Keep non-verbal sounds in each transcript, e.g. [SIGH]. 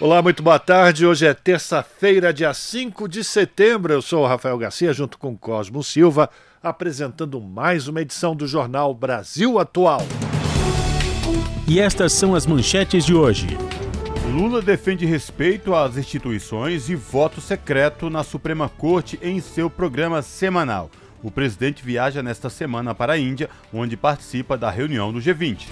Olá, muito boa tarde. Hoje é terça-feira, dia 5 de setembro. Eu sou o Rafael Garcia, junto com Cosmo Silva, apresentando mais uma edição do jornal Brasil Atual. E estas são as manchetes de hoje. Lula defende respeito às instituições e voto secreto na Suprema Corte em seu programa semanal. O presidente viaja nesta semana para a Índia, onde participa da reunião do G20.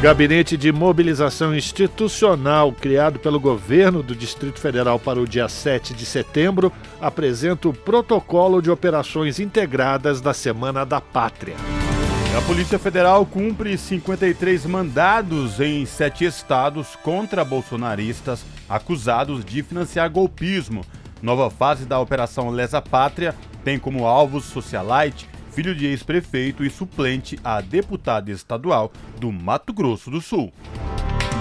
Gabinete de Mobilização Institucional, criado pelo governo do Distrito Federal para o dia 7 de setembro, apresenta o protocolo de operações integradas da Semana da Pátria. A Polícia Federal cumpre 53 mandados em sete estados contra bolsonaristas acusados de financiar golpismo. Nova fase da Operação Lesa Pátria tem como alvos socialite, filho de ex-prefeito e suplente a deputada estadual do Mato Grosso do Sul.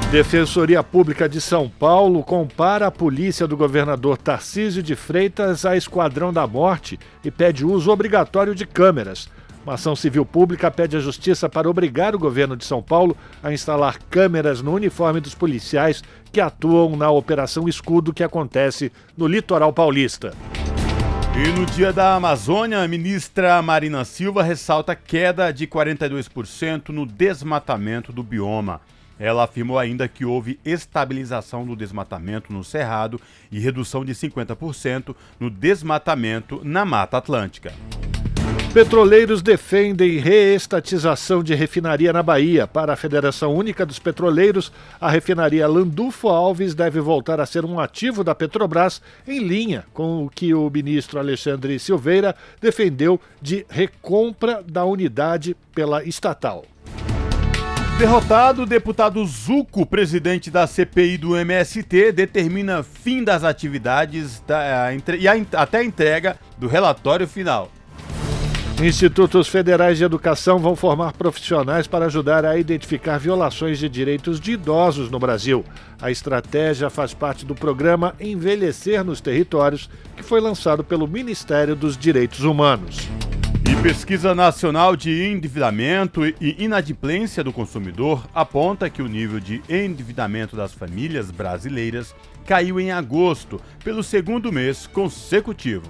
Defensoria Pública de São Paulo compara a polícia do governador Tarcísio de Freitas a Esquadrão da Morte e pede uso obrigatório de câmeras. Uma ação civil pública pede à Justiça para obrigar o governo de São Paulo a instalar câmeras no uniforme dos policiais que atuam na Operação Escudo que acontece no litoral paulista. E no Dia da Amazônia, a ministra Marina Silva ressalta queda de 42% no desmatamento do bioma. Ela afirmou ainda que houve estabilização do desmatamento no Cerrado e redução de 50% no desmatamento na Mata Atlântica. Petroleiros defendem reestatização de refinaria na Bahia. Para a Federação Única dos Petroleiros, a refinaria Landulfo Alves deve voltar a ser um ativo da Petrobras, em linha com o que o ministro Alexandre Silveira defendeu de recompra da unidade pela estatal. Derrotado, o deputado Zuco, presidente da CPI do MST, determina fim das atividades da, e a, até a entrega do relatório final. Institutos Federais de Educação vão formar profissionais para ajudar a identificar violações de direitos de idosos no Brasil. A estratégia faz parte do programa Envelhecer nos Territórios, que foi lançado pelo Ministério dos Direitos Humanos. E pesquisa nacional de endividamento e inadimplência do consumidor aponta que o nível de endividamento das famílias brasileiras caiu em agosto, pelo segundo mês consecutivo.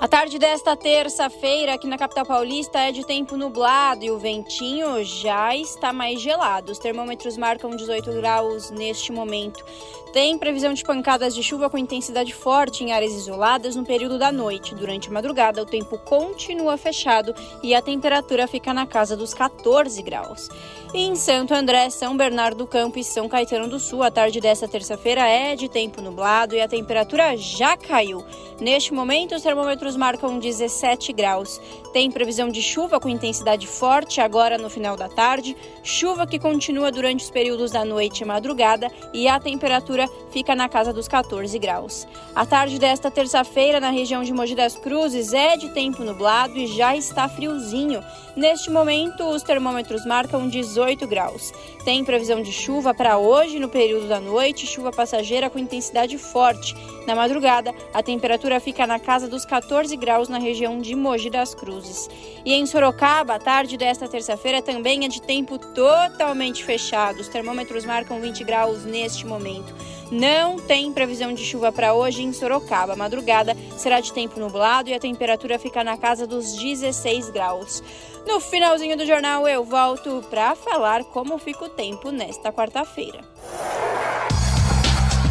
A tarde desta terça-feira aqui na capital paulista é de tempo nublado e o ventinho já está mais gelado. Os termômetros marcam 18 graus neste momento. Tem previsão de pancadas de chuva com intensidade forte em áreas isoladas no período da noite. Durante a madrugada, o tempo continua fechado e a temperatura fica na casa dos 14 graus. Em Santo André, São Bernardo do Campo e São Caetano do Sul, a tarde desta terça-feira é de tempo nublado e a temperatura já caiu. Neste momento, os termômetros marcam 17 graus. Tem previsão de chuva com intensidade forte agora no final da tarde, chuva que continua durante os períodos da noite e madrugada e a temperatura fica na casa dos 14 graus. A tarde desta terça-feira, na região de Mogi das Cruzes, é de tempo nublado e já está friozinho. Neste momento, os termômetros marcam 18 graus. Tem previsão de chuva para hoje no período da noite, chuva passageira com intensidade forte. Na madrugada, a temperatura fica na casa dos 14 graus na região de Mogi das Cruzes. E em Sorocaba, a tarde desta terça-feira também é de tempo totalmente fechado. Os termômetros marcam 20 graus neste momento. Não tem previsão de chuva para hoje em Sorocaba. A madrugada será de tempo nublado e a temperatura fica na casa dos 16 graus. No finalzinho do jornal eu volto para falar como fica o tempo nesta quarta-feira.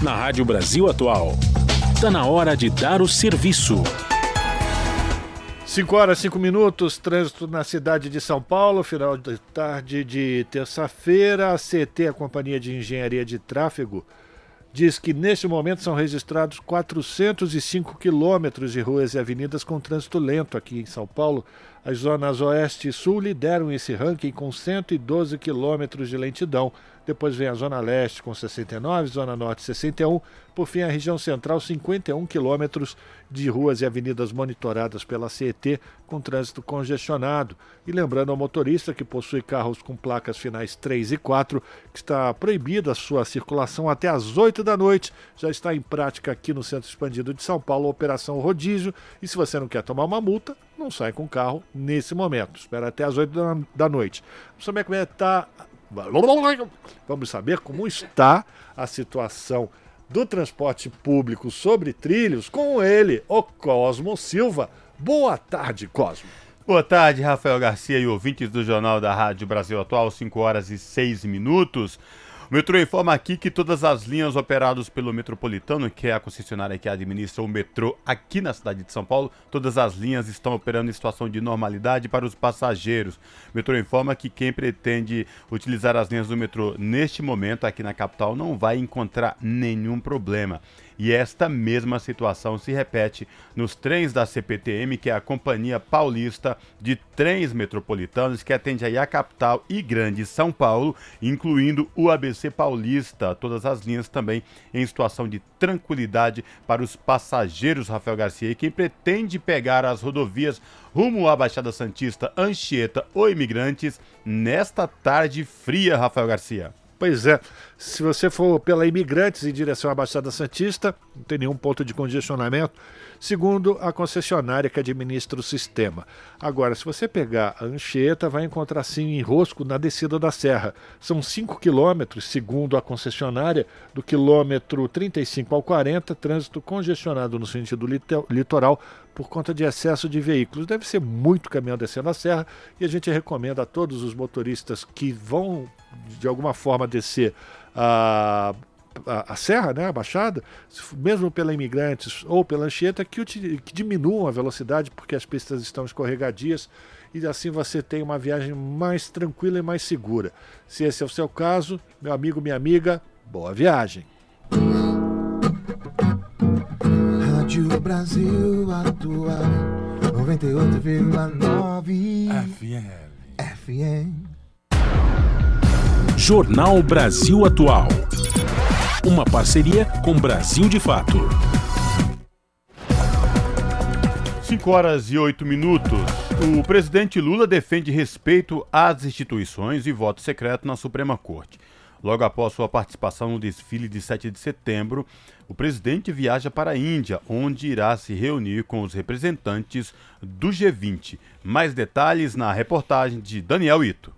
Na Rádio Brasil Atual, está na hora de dar o serviço. 5 horas, 5 minutos, trânsito na cidade de São Paulo, final de tarde de terça-feira. A CT, a Companhia de Engenharia de Tráfego, diz que neste momento são registrados 405 quilômetros de ruas e avenidas com trânsito lento aqui em São Paulo. As zonas oeste e sul lideram esse ranking com 112 quilômetros de lentidão. Depois vem a Zona Leste com 69, Zona Norte 61. Por fim, a região central, 51 quilômetros de ruas e avenidas monitoradas pela CET com trânsito congestionado. E lembrando ao motorista que possui carros com placas finais 3 e 4, que está proibida a sua circulação até às 8 da noite. Já está em prática aqui no Centro Expandido de São Paulo a Operação Rodízio. E se você não quer tomar uma multa, não sai com o carro nesse momento. Espera até às 8 da, noite. É que está. Vamos saber como está a situação do transporte público sobre trilhos com ele, o Cosmo Silva. Boa tarde, Cosmo. Boa tarde, Rafael Garcia e ouvintes do Jornal da Rádio Brasil Atual, 5 horas e 6 minutos. O metrô informa aqui que todas as linhas operadas pelo Metropolitano, que é a concessionária que administra o metrô aqui na cidade de São Paulo, todas as linhas estão operando em situação de normalidade para os passageiros. O metrô informa que quem pretende utilizar as linhas do metrô neste momento aqui na capital não vai encontrar nenhum problema. E esta mesma situação se repete nos trens da CPTM, que é a Companhia Paulista de Trens Metropolitanos, que atende aí a capital e grande São Paulo, incluindo o ABC Paulista. Todas as linhas também em situação de tranquilidade para os passageiros, Rafael Garcia. E quem pretende pegar as rodovias rumo à Baixada Santista, Anchieta ou Imigrantes, nesta tarde fria, Rafael Garcia. Pois é, se você for pela Imigrantes em direção à Baixada Santista, não tem nenhum ponto de congestionamento, segundo a concessionária que administra o sistema. Agora, se você pegar a Anchieta, vai encontrar sim enrosco na descida da serra. São 5 quilômetros, segundo a concessionária, do quilômetro 35 ao 40, trânsito congestionado no sentido litoral por conta de excesso de veículos. Deve ser muito caminhão descendo a serra e a gente recomenda a todos os motoristas que vão de alguma forma descer a, a, a, serra, né, a baixada, mesmo pela Imigrantes ou pela Anchieta, que, que diminuam a velocidade porque as pistas estão escorregadias e assim você tem uma viagem mais tranquila e mais segura. Se esse é o seu caso, meu amigo, minha amiga, boa viagem. Rádio Brasil Atual 98,9 FM. FM. Jornal Brasil Atual. Uma parceria com Brasil de Fato. 5 horas e 8 minutos. O presidente Lula defende respeito às instituições e voto secreto na Suprema Corte. Logo após sua participação no desfile de 7 de setembro, o presidente viaja para a Índia, onde irá se reunir com os representantes do G20. Mais detalhes na reportagem de Daniel Ito.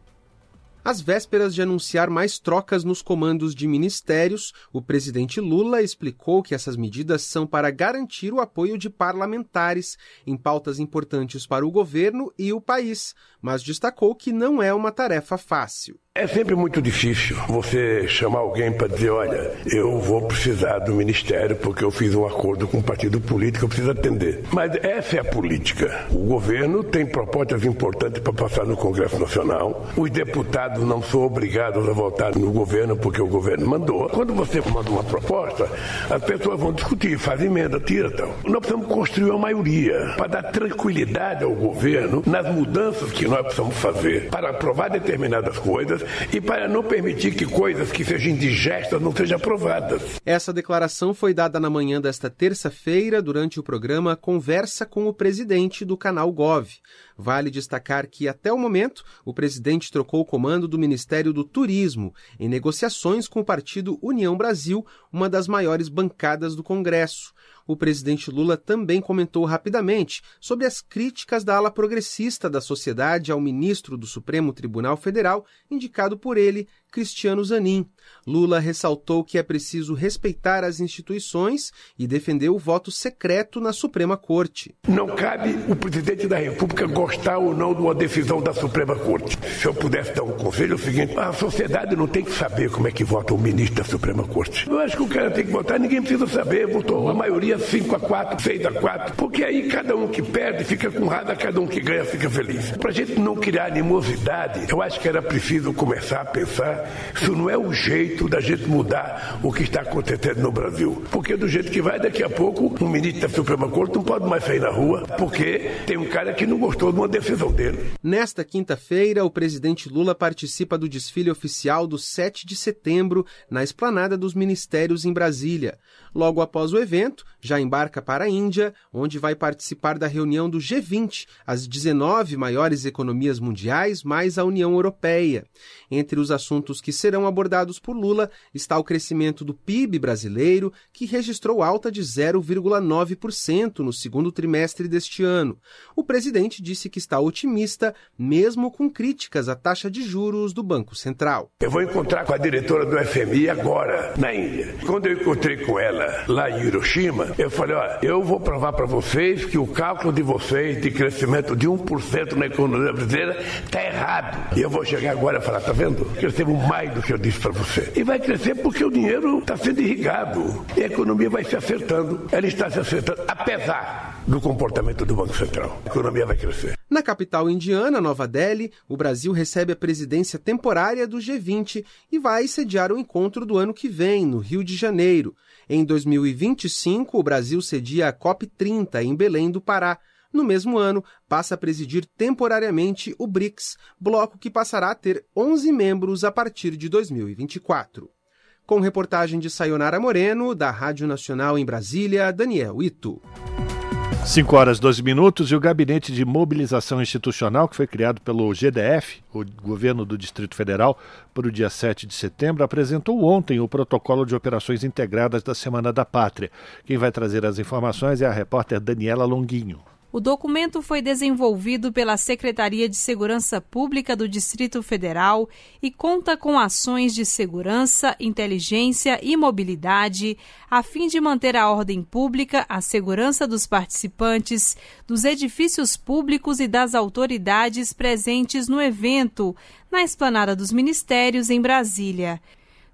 Às vésperas de anunciar mais trocas nos comandos de ministérios, o presidente Lula explicou que essas medidas são para garantir o apoio de parlamentares em pautas importantes para o governo e o país, mas destacou que não é uma tarefa fácil. É sempre muito difícil você chamar alguém para dizer: olha, eu vou precisar do ministério porque eu fiz um acordo com um partido político, eu preciso atender. Mas essa é a política. O governo tem propostas importantes para passar no Congresso Nacional. Os deputados não são obrigados a votar no governo porque o governo mandou. Quando você manda uma proposta, as pessoas vão discutir, fazem emenda, tira tal. Nós precisamos construir uma maioria para dar tranquilidade ao governo nas mudanças que nós precisamos fazer para aprovar determinadas coisas e para não permitir que coisas que sejam indigestas não sejam aprovadas. Essa declaração foi dada na manhã desta terça-feira durante o programa Conversa com o Presidente do canal Gov. Vale destacar que, até o momento, o presidente trocou o comando do Ministério do Turismo, em negociações com o partido União Brasil, uma das maiores bancadas do Congresso o presidente Lula também comentou rapidamente sobre as críticas da ala progressista da sociedade ao ministro do Supremo Tribunal Federal, indicado por ele, Cristiano Zanin. Lula ressaltou que é preciso respeitar as instituições e defendeu o voto secreto na Suprema Corte. Não cabe o presidente da República gostar ou não de uma decisão da Suprema Corte. Se eu pudesse dar um conselho, é o seguinte: a sociedade não tem que saber como é que vota o ministro da Suprema Corte. Eu acho que o cara tem que votar, ninguém precisa saber. Votou a maioria 5 a 4, 6 a 4, porque aí cada um que perde fica com raiva, cada um que ganha fica feliz. Para a gente não criar animosidade, eu acho que era preciso começar a pensar isso não é o jeito da gente mudar o que está acontecendo no Brasil. Porque do jeito que vai, daqui a pouco, um ministro da Suprema Corte não pode mais sair na rua, porque tem um cara que não gostou de uma decisão dele. Nesta quinta-feira, o presidente Lula participa do desfile oficial do 7 de setembro na esplanada dos ministérios em Brasília. Logo após o evento, já embarca para a Índia, onde vai participar da reunião do G20, as 19 maiores economias mundiais, mais a União Europeia. Entre os assuntos que serão abordados por Lula está o crescimento do PIB brasileiro, que registrou alta de 0,9% no segundo trimestre deste ano. O presidente disse que está otimista, mesmo com críticas à taxa de juros do Banco Central. Eu vou encontrar com a diretora do FMI agora, na Índia. Quando eu encontrei com ela, lá em Hiroshima, eu falei, olha, eu vou provar para vocês que o cálculo de vocês de crescimento de 1% na economia brasileira está errado. E eu vou chegar agora e falar, tá vendo? Crescemos mais do que eu disse para você. E vai crescer porque o dinheiro está sendo irrigado. E a economia vai se acertando. Ela está se acertando, apesar do comportamento do Banco Central. A economia vai crescer. Na capital indiana, Nova Delhi, o Brasil recebe a presidência temporária do G20 e vai sediar o encontro do ano que vem, no Rio de Janeiro. Em 2025, o Brasil cedia a COP30 em Belém do Pará. No mesmo ano, passa a presidir temporariamente o BRICS, bloco que passará a ter 11 membros a partir de 2024. Com reportagem de Sayonara Moreno, da Rádio Nacional em Brasília, Daniel Ito. 5 horas 12 minutos e o Gabinete de Mobilização Institucional, que foi criado pelo GDF, o Governo do Distrito Federal, para o dia 7 de setembro, apresentou ontem o protocolo de operações integradas da Semana da Pátria. Quem vai trazer as informações é a repórter Daniela Longuinho. O documento foi desenvolvido pela Secretaria de Segurança Pública do Distrito Federal e conta com ações de segurança, inteligência e mobilidade, a fim de manter a ordem pública, a segurança dos participantes, dos edifícios públicos e das autoridades presentes no evento, na Esplanada dos Ministérios, em Brasília.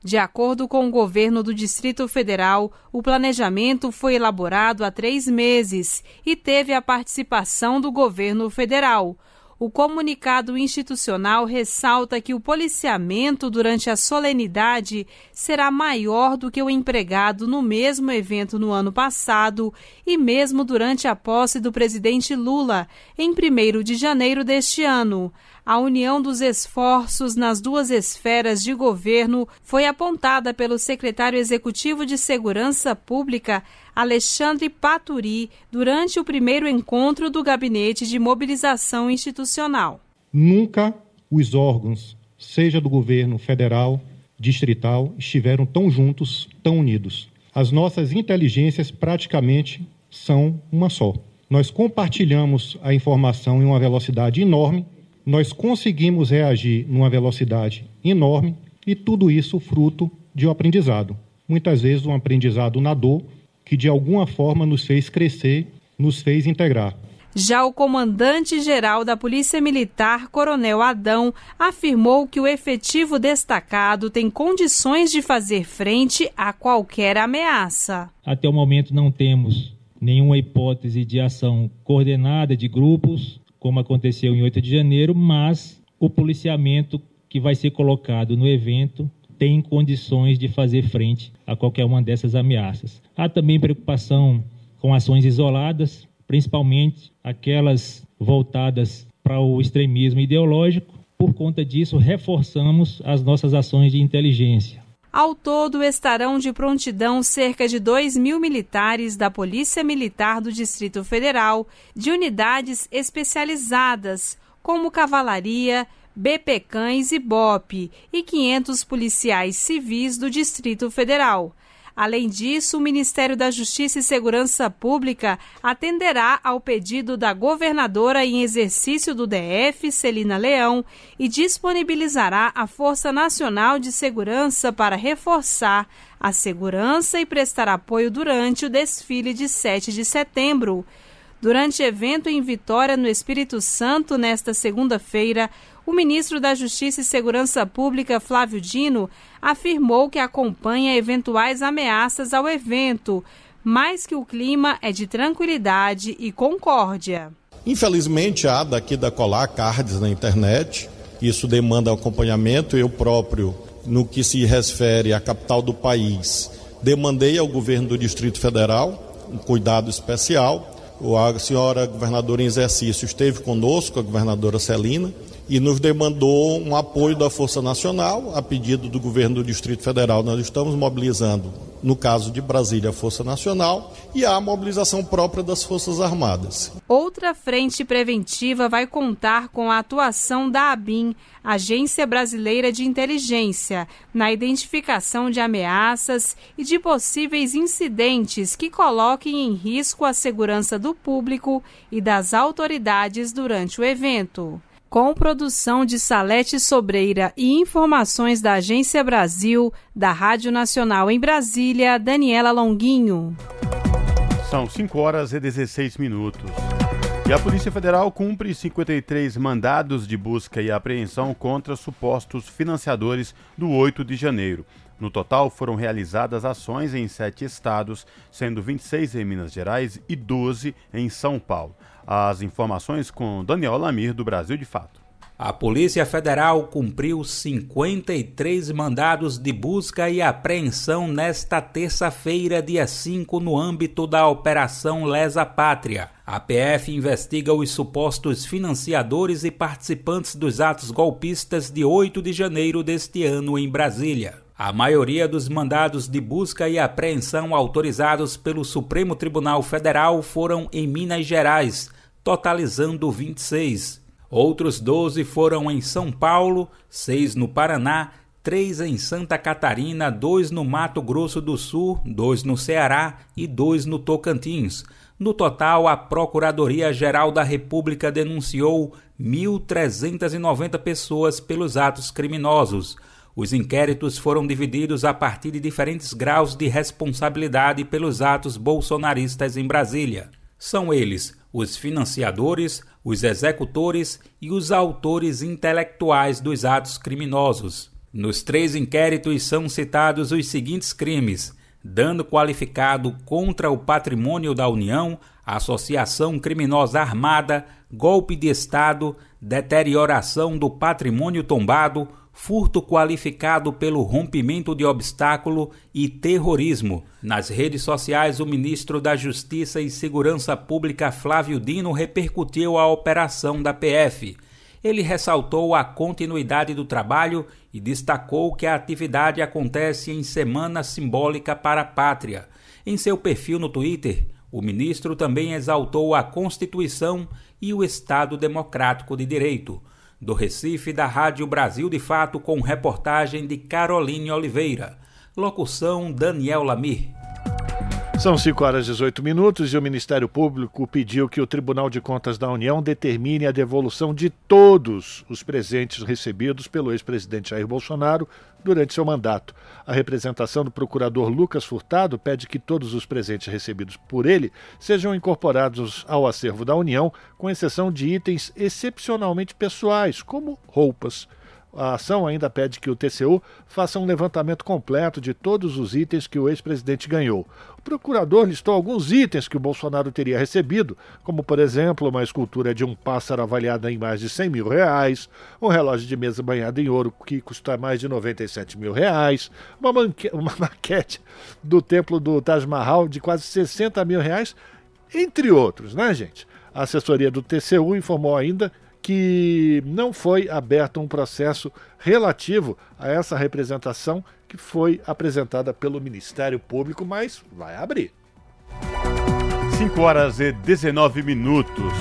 De acordo com o governo do Distrito Federal, o planejamento foi elaborado há três meses e teve a participação do governo federal. O comunicado institucional ressalta que o policiamento durante a solenidade será maior do que o empregado no mesmo evento no ano passado e mesmo durante a posse do presidente Lula, em 1 de janeiro deste ano a união dos esforços nas duas esferas de governo foi apontada pelo secretário executivo de Segurança Pública, Alexandre Paturi, durante o primeiro encontro do Gabinete de Mobilização Institucional. Nunca os órgãos, seja do governo federal, distrital, estiveram tão juntos, tão unidos. As nossas inteligências praticamente são uma só. Nós compartilhamos a informação em uma velocidade enorme nós conseguimos reagir numa velocidade enorme e tudo isso fruto de um aprendizado. Muitas vezes um aprendizado na dor que de alguma forma nos fez crescer, nos fez integrar. Já o comandante-geral da Polícia Militar, Coronel Adão, afirmou que o efetivo destacado tem condições de fazer frente a qualquer ameaça. Até o momento não temos nenhuma hipótese de ação coordenada de grupos como aconteceu em 8 de janeiro, mas o policiamento que vai ser colocado no evento tem condições de fazer frente a qualquer uma dessas ameaças. Há também preocupação com ações isoladas, principalmente aquelas voltadas para o extremismo ideológico, por conta disso, reforçamos as nossas ações de inteligência. Ao todo, estarão de prontidão cerca de 2 mil militares da Polícia Militar do Distrito Federal, de unidades especializadas, como cavalaria, BP Cães e BOP, e 500 policiais civis do Distrito Federal. Além disso, o Ministério da Justiça e Segurança Pública atenderá ao pedido da governadora em exercício do DF, Celina Leão, e disponibilizará a Força Nacional de Segurança para reforçar a segurança e prestar apoio durante o desfile de 7 de setembro. Durante evento em Vitória, no Espírito Santo, nesta segunda-feira, o ministro da Justiça e Segurança Pública, Flávio Dino, afirmou que acompanha eventuais ameaças ao evento, mas que o clima é de tranquilidade e concórdia. Infelizmente, há daqui da colar cards na internet, isso demanda acompanhamento. Eu próprio, no que se refere à capital do país, demandei ao governo do Distrito Federal um cuidado especial. A senhora governadora em exercício esteve conosco, a governadora Celina, e nos demandou um apoio da Força Nacional, a pedido do governo do Distrito Federal. Nós estamos mobilizando, no caso de Brasília, a Força Nacional e a mobilização própria das Forças Armadas. Outra frente preventiva vai contar com a atuação da ABIN, Agência Brasileira de Inteligência, na identificação de ameaças e de possíveis incidentes que coloquem em risco a segurança do público e das autoridades durante o evento com produção de Salete Sobreira e informações da Agência Brasil, da Rádio Nacional em Brasília, Daniela Longuinho. São 5 horas e 16 minutos. E a Polícia Federal cumpre 53 mandados de busca e apreensão contra supostos financiadores do 8 de janeiro. No total, foram realizadas ações em sete estados, sendo 26 em Minas Gerais e 12 em São Paulo. As informações com Daniel Lamir, do Brasil de Fato. A Polícia Federal cumpriu 53 mandados de busca e apreensão nesta terça-feira, dia 5, no âmbito da Operação Lesa Pátria. A PF investiga os supostos financiadores e participantes dos atos golpistas de 8 de janeiro deste ano em Brasília. A maioria dos mandados de busca e apreensão autorizados pelo Supremo Tribunal Federal foram em Minas Gerais, totalizando 26. Outros 12 foram em São Paulo, 6 no Paraná, 3 em Santa Catarina, 2 no Mato Grosso do Sul, 2 no Ceará e 2 no Tocantins. No total, a Procuradoria-Geral da República denunciou 1.390 pessoas pelos atos criminosos. Os inquéritos foram divididos a partir de diferentes graus de responsabilidade pelos atos bolsonaristas em Brasília. São eles os financiadores, os executores e os autores intelectuais dos atos criminosos. Nos três inquéritos são citados os seguintes crimes: dano qualificado contra o patrimônio da União, associação criminosa armada, golpe de Estado, deterioração do patrimônio tombado, furto qualificado pelo rompimento de obstáculo e terrorismo. Nas redes sociais, o ministro da Justiça e Segurança Pública Flávio Dino repercutiu a operação da PF. Ele ressaltou a continuidade do trabalho e destacou que a atividade acontece em semana simbólica para a pátria. Em seu perfil no Twitter, o ministro também exaltou a Constituição e o Estado Democrático de Direito do Recife, da Rádio Brasil de Fato, com reportagem de Caroline Oliveira. Locução Daniel Lamir. São 5 horas e 18 minutos e o Ministério Público pediu que o Tribunal de Contas da União determine a devolução de todos os presentes recebidos pelo ex-presidente Jair Bolsonaro durante seu mandato. A representação do procurador Lucas Furtado pede que todos os presentes recebidos por ele sejam incorporados ao acervo da União, com exceção de itens excepcionalmente pessoais, como roupas. A ação ainda pede que o TCU faça um levantamento completo de todos os itens que o ex-presidente ganhou. O procurador listou alguns itens que o Bolsonaro teria recebido, como, por exemplo, uma escultura de um pássaro avaliada em mais de 100 mil reais, um relógio de mesa banhado em ouro que custa mais de 97 mil reais, uma, uma [LAUGHS] maquete do templo do Taj Mahal de quase 60 mil reais, entre outros, né, gente? A assessoria do TCU informou ainda que não foi aberto um processo relativo a essa representação que foi apresentada pelo Ministério Público, mas vai abrir. 5 horas e 19 minutos.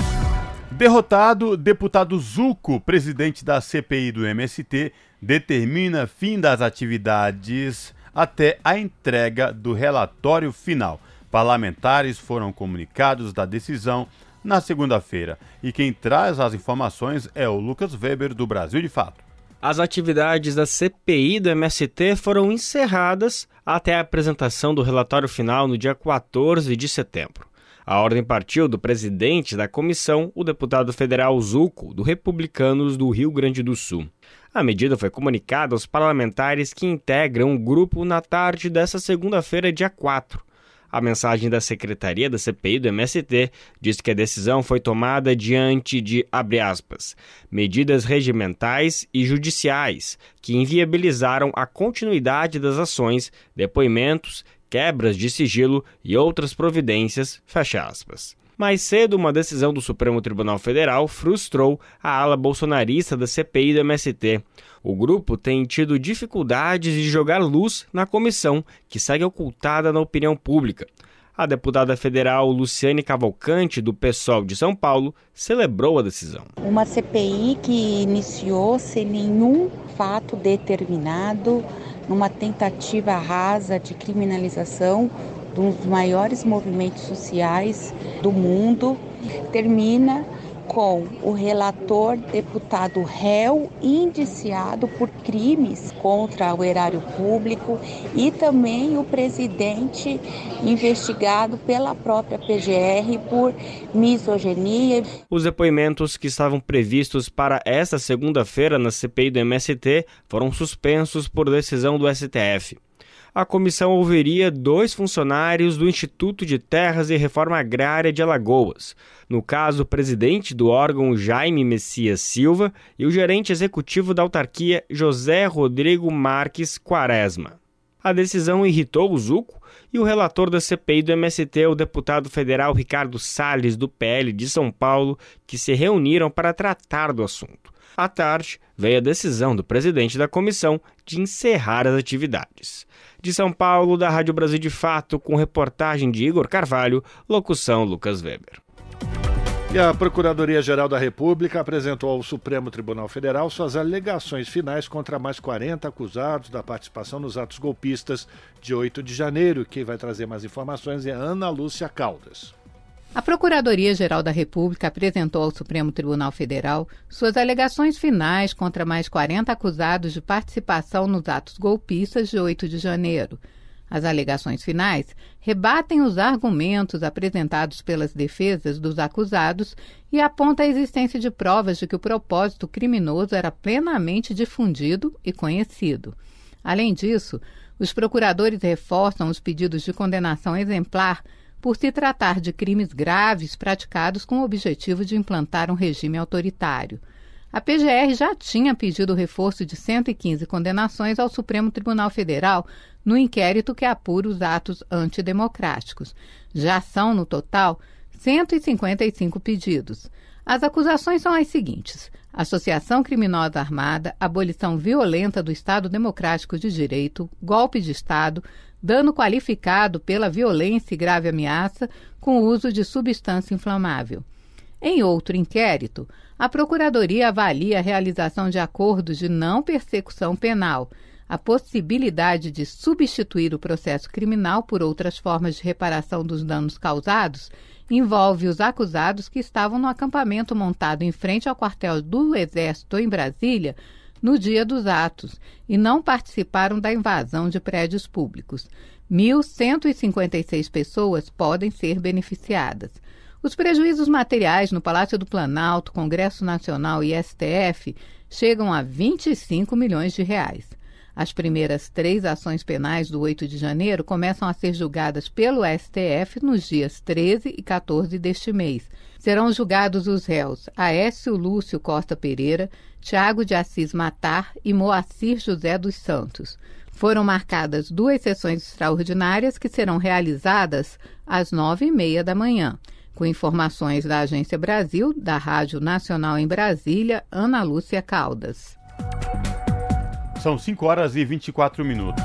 Derrotado, deputado Zuco, presidente da CPI do MST, determina fim das atividades até a entrega do relatório final. Parlamentares foram comunicados da decisão na segunda-feira. E quem traz as informações é o Lucas Weber, do Brasil de Fato. As atividades da CPI do MST foram encerradas até a apresentação do relatório final no dia 14 de setembro. A ordem partiu do presidente da comissão, o deputado federal Zuco, do Republicanos do Rio Grande do Sul. A medida foi comunicada aos parlamentares que integram o grupo na tarde desta segunda-feira, dia 4. A mensagem da secretaria da CPI do MST diz que a decisão foi tomada diante de, aspas, medidas regimentais e judiciais que inviabilizaram a continuidade das ações, depoimentos quebras de sigilo e outras providências, fecha aspas. Mais cedo, uma decisão do Supremo Tribunal Federal frustrou a ala bolsonarista da CPI do MST. O grupo tem tido dificuldades de jogar luz na comissão, que segue ocultada na opinião pública. A deputada federal Luciane Cavalcante, do PSOL de São Paulo, celebrou a decisão. Uma CPI que iniciou sem nenhum fato determinado, numa tentativa rasa de criminalização dos maiores movimentos sociais do mundo, termina com o relator deputado réu indiciado por crimes contra o erário público e também o presidente investigado pela própria PGR por misoginia. Os depoimentos que estavam previstos para esta segunda-feira na CPI do MST foram suspensos por decisão do STF a comissão ouviria dois funcionários do Instituto de Terras e Reforma Agrária de Alagoas, no caso o presidente do órgão Jaime Messias Silva e o gerente executivo da autarquia José Rodrigo Marques Quaresma. A decisão irritou o Zuco e o relator da CPI do MST, o deputado federal Ricardo Salles, do PL de São Paulo, que se reuniram para tratar do assunto. À tarde, veio a decisão do presidente da comissão de encerrar as atividades. De São Paulo, da Rádio Brasil de Fato, com reportagem de Igor Carvalho, locução Lucas Weber. E a Procuradoria-Geral da República apresentou ao Supremo Tribunal Federal suas alegações finais contra mais 40 acusados da participação nos atos golpistas de 8 de janeiro. Quem vai trazer mais informações é Ana Lúcia Caldas. A Procuradoria-Geral da República apresentou ao Supremo Tribunal Federal suas alegações finais contra mais 40 acusados de participação nos atos golpistas de 8 de janeiro. As alegações finais rebatem os argumentos apresentados pelas defesas dos acusados e apontam a existência de provas de que o propósito criminoso era plenamente difundido e conhecido. Além disso, os procuradores reforçam os pedidos de condenação exemplar por se tratar de crimes graves praticados com o objetivo de implantar um regime autoritário. A PGR já tinha pedido reforço de 115 condenações ao Supremo Tribunal Federal no inquérito que apura os atos antidemocráticos. Já são, no total, 155 pedidos. As acusações são as seguintes: associação criminosa armada, abolição violenta do Estado Democrático de Direito, golpe de Estado, dano qualificado pela violência e grave ameaça com o uso de substância inflamável. Em outro inquérito, a Procuradoria avalia a realização de acordos de não persecução penal, a possibilidade de substituir o processo criminal por outras formas de reparação dos danos causados envolve os acusados que estavam no acampamento montado em frente ao quartel do Exército em Brasília no dia dos atos e não participaram da invasão de prédios públicos. 1.156 pessoas podem ser beneficiadas. Os prejuízos materiais no Palácio do Planalto, Congresso Nacional e STF chegam a 25 milhões de reais. As primeiras três ações penais do 8 de janeiro começam a ser julgadas pelo STF nos dias 13 e 14 deste mês. Serão julgados os réus Aécio Lúcio Costa Pereira, Tiago de Assis Matar e Moacir José dos Santos. Foram marcadas duas sessões extraordinárias que serão realizadas às nove e meia da manhã. Com informações da Agência Brasil, da Rádio Nacional em Brasília, Ana Lúcia Caldas. São 5 horas e 24 minutos.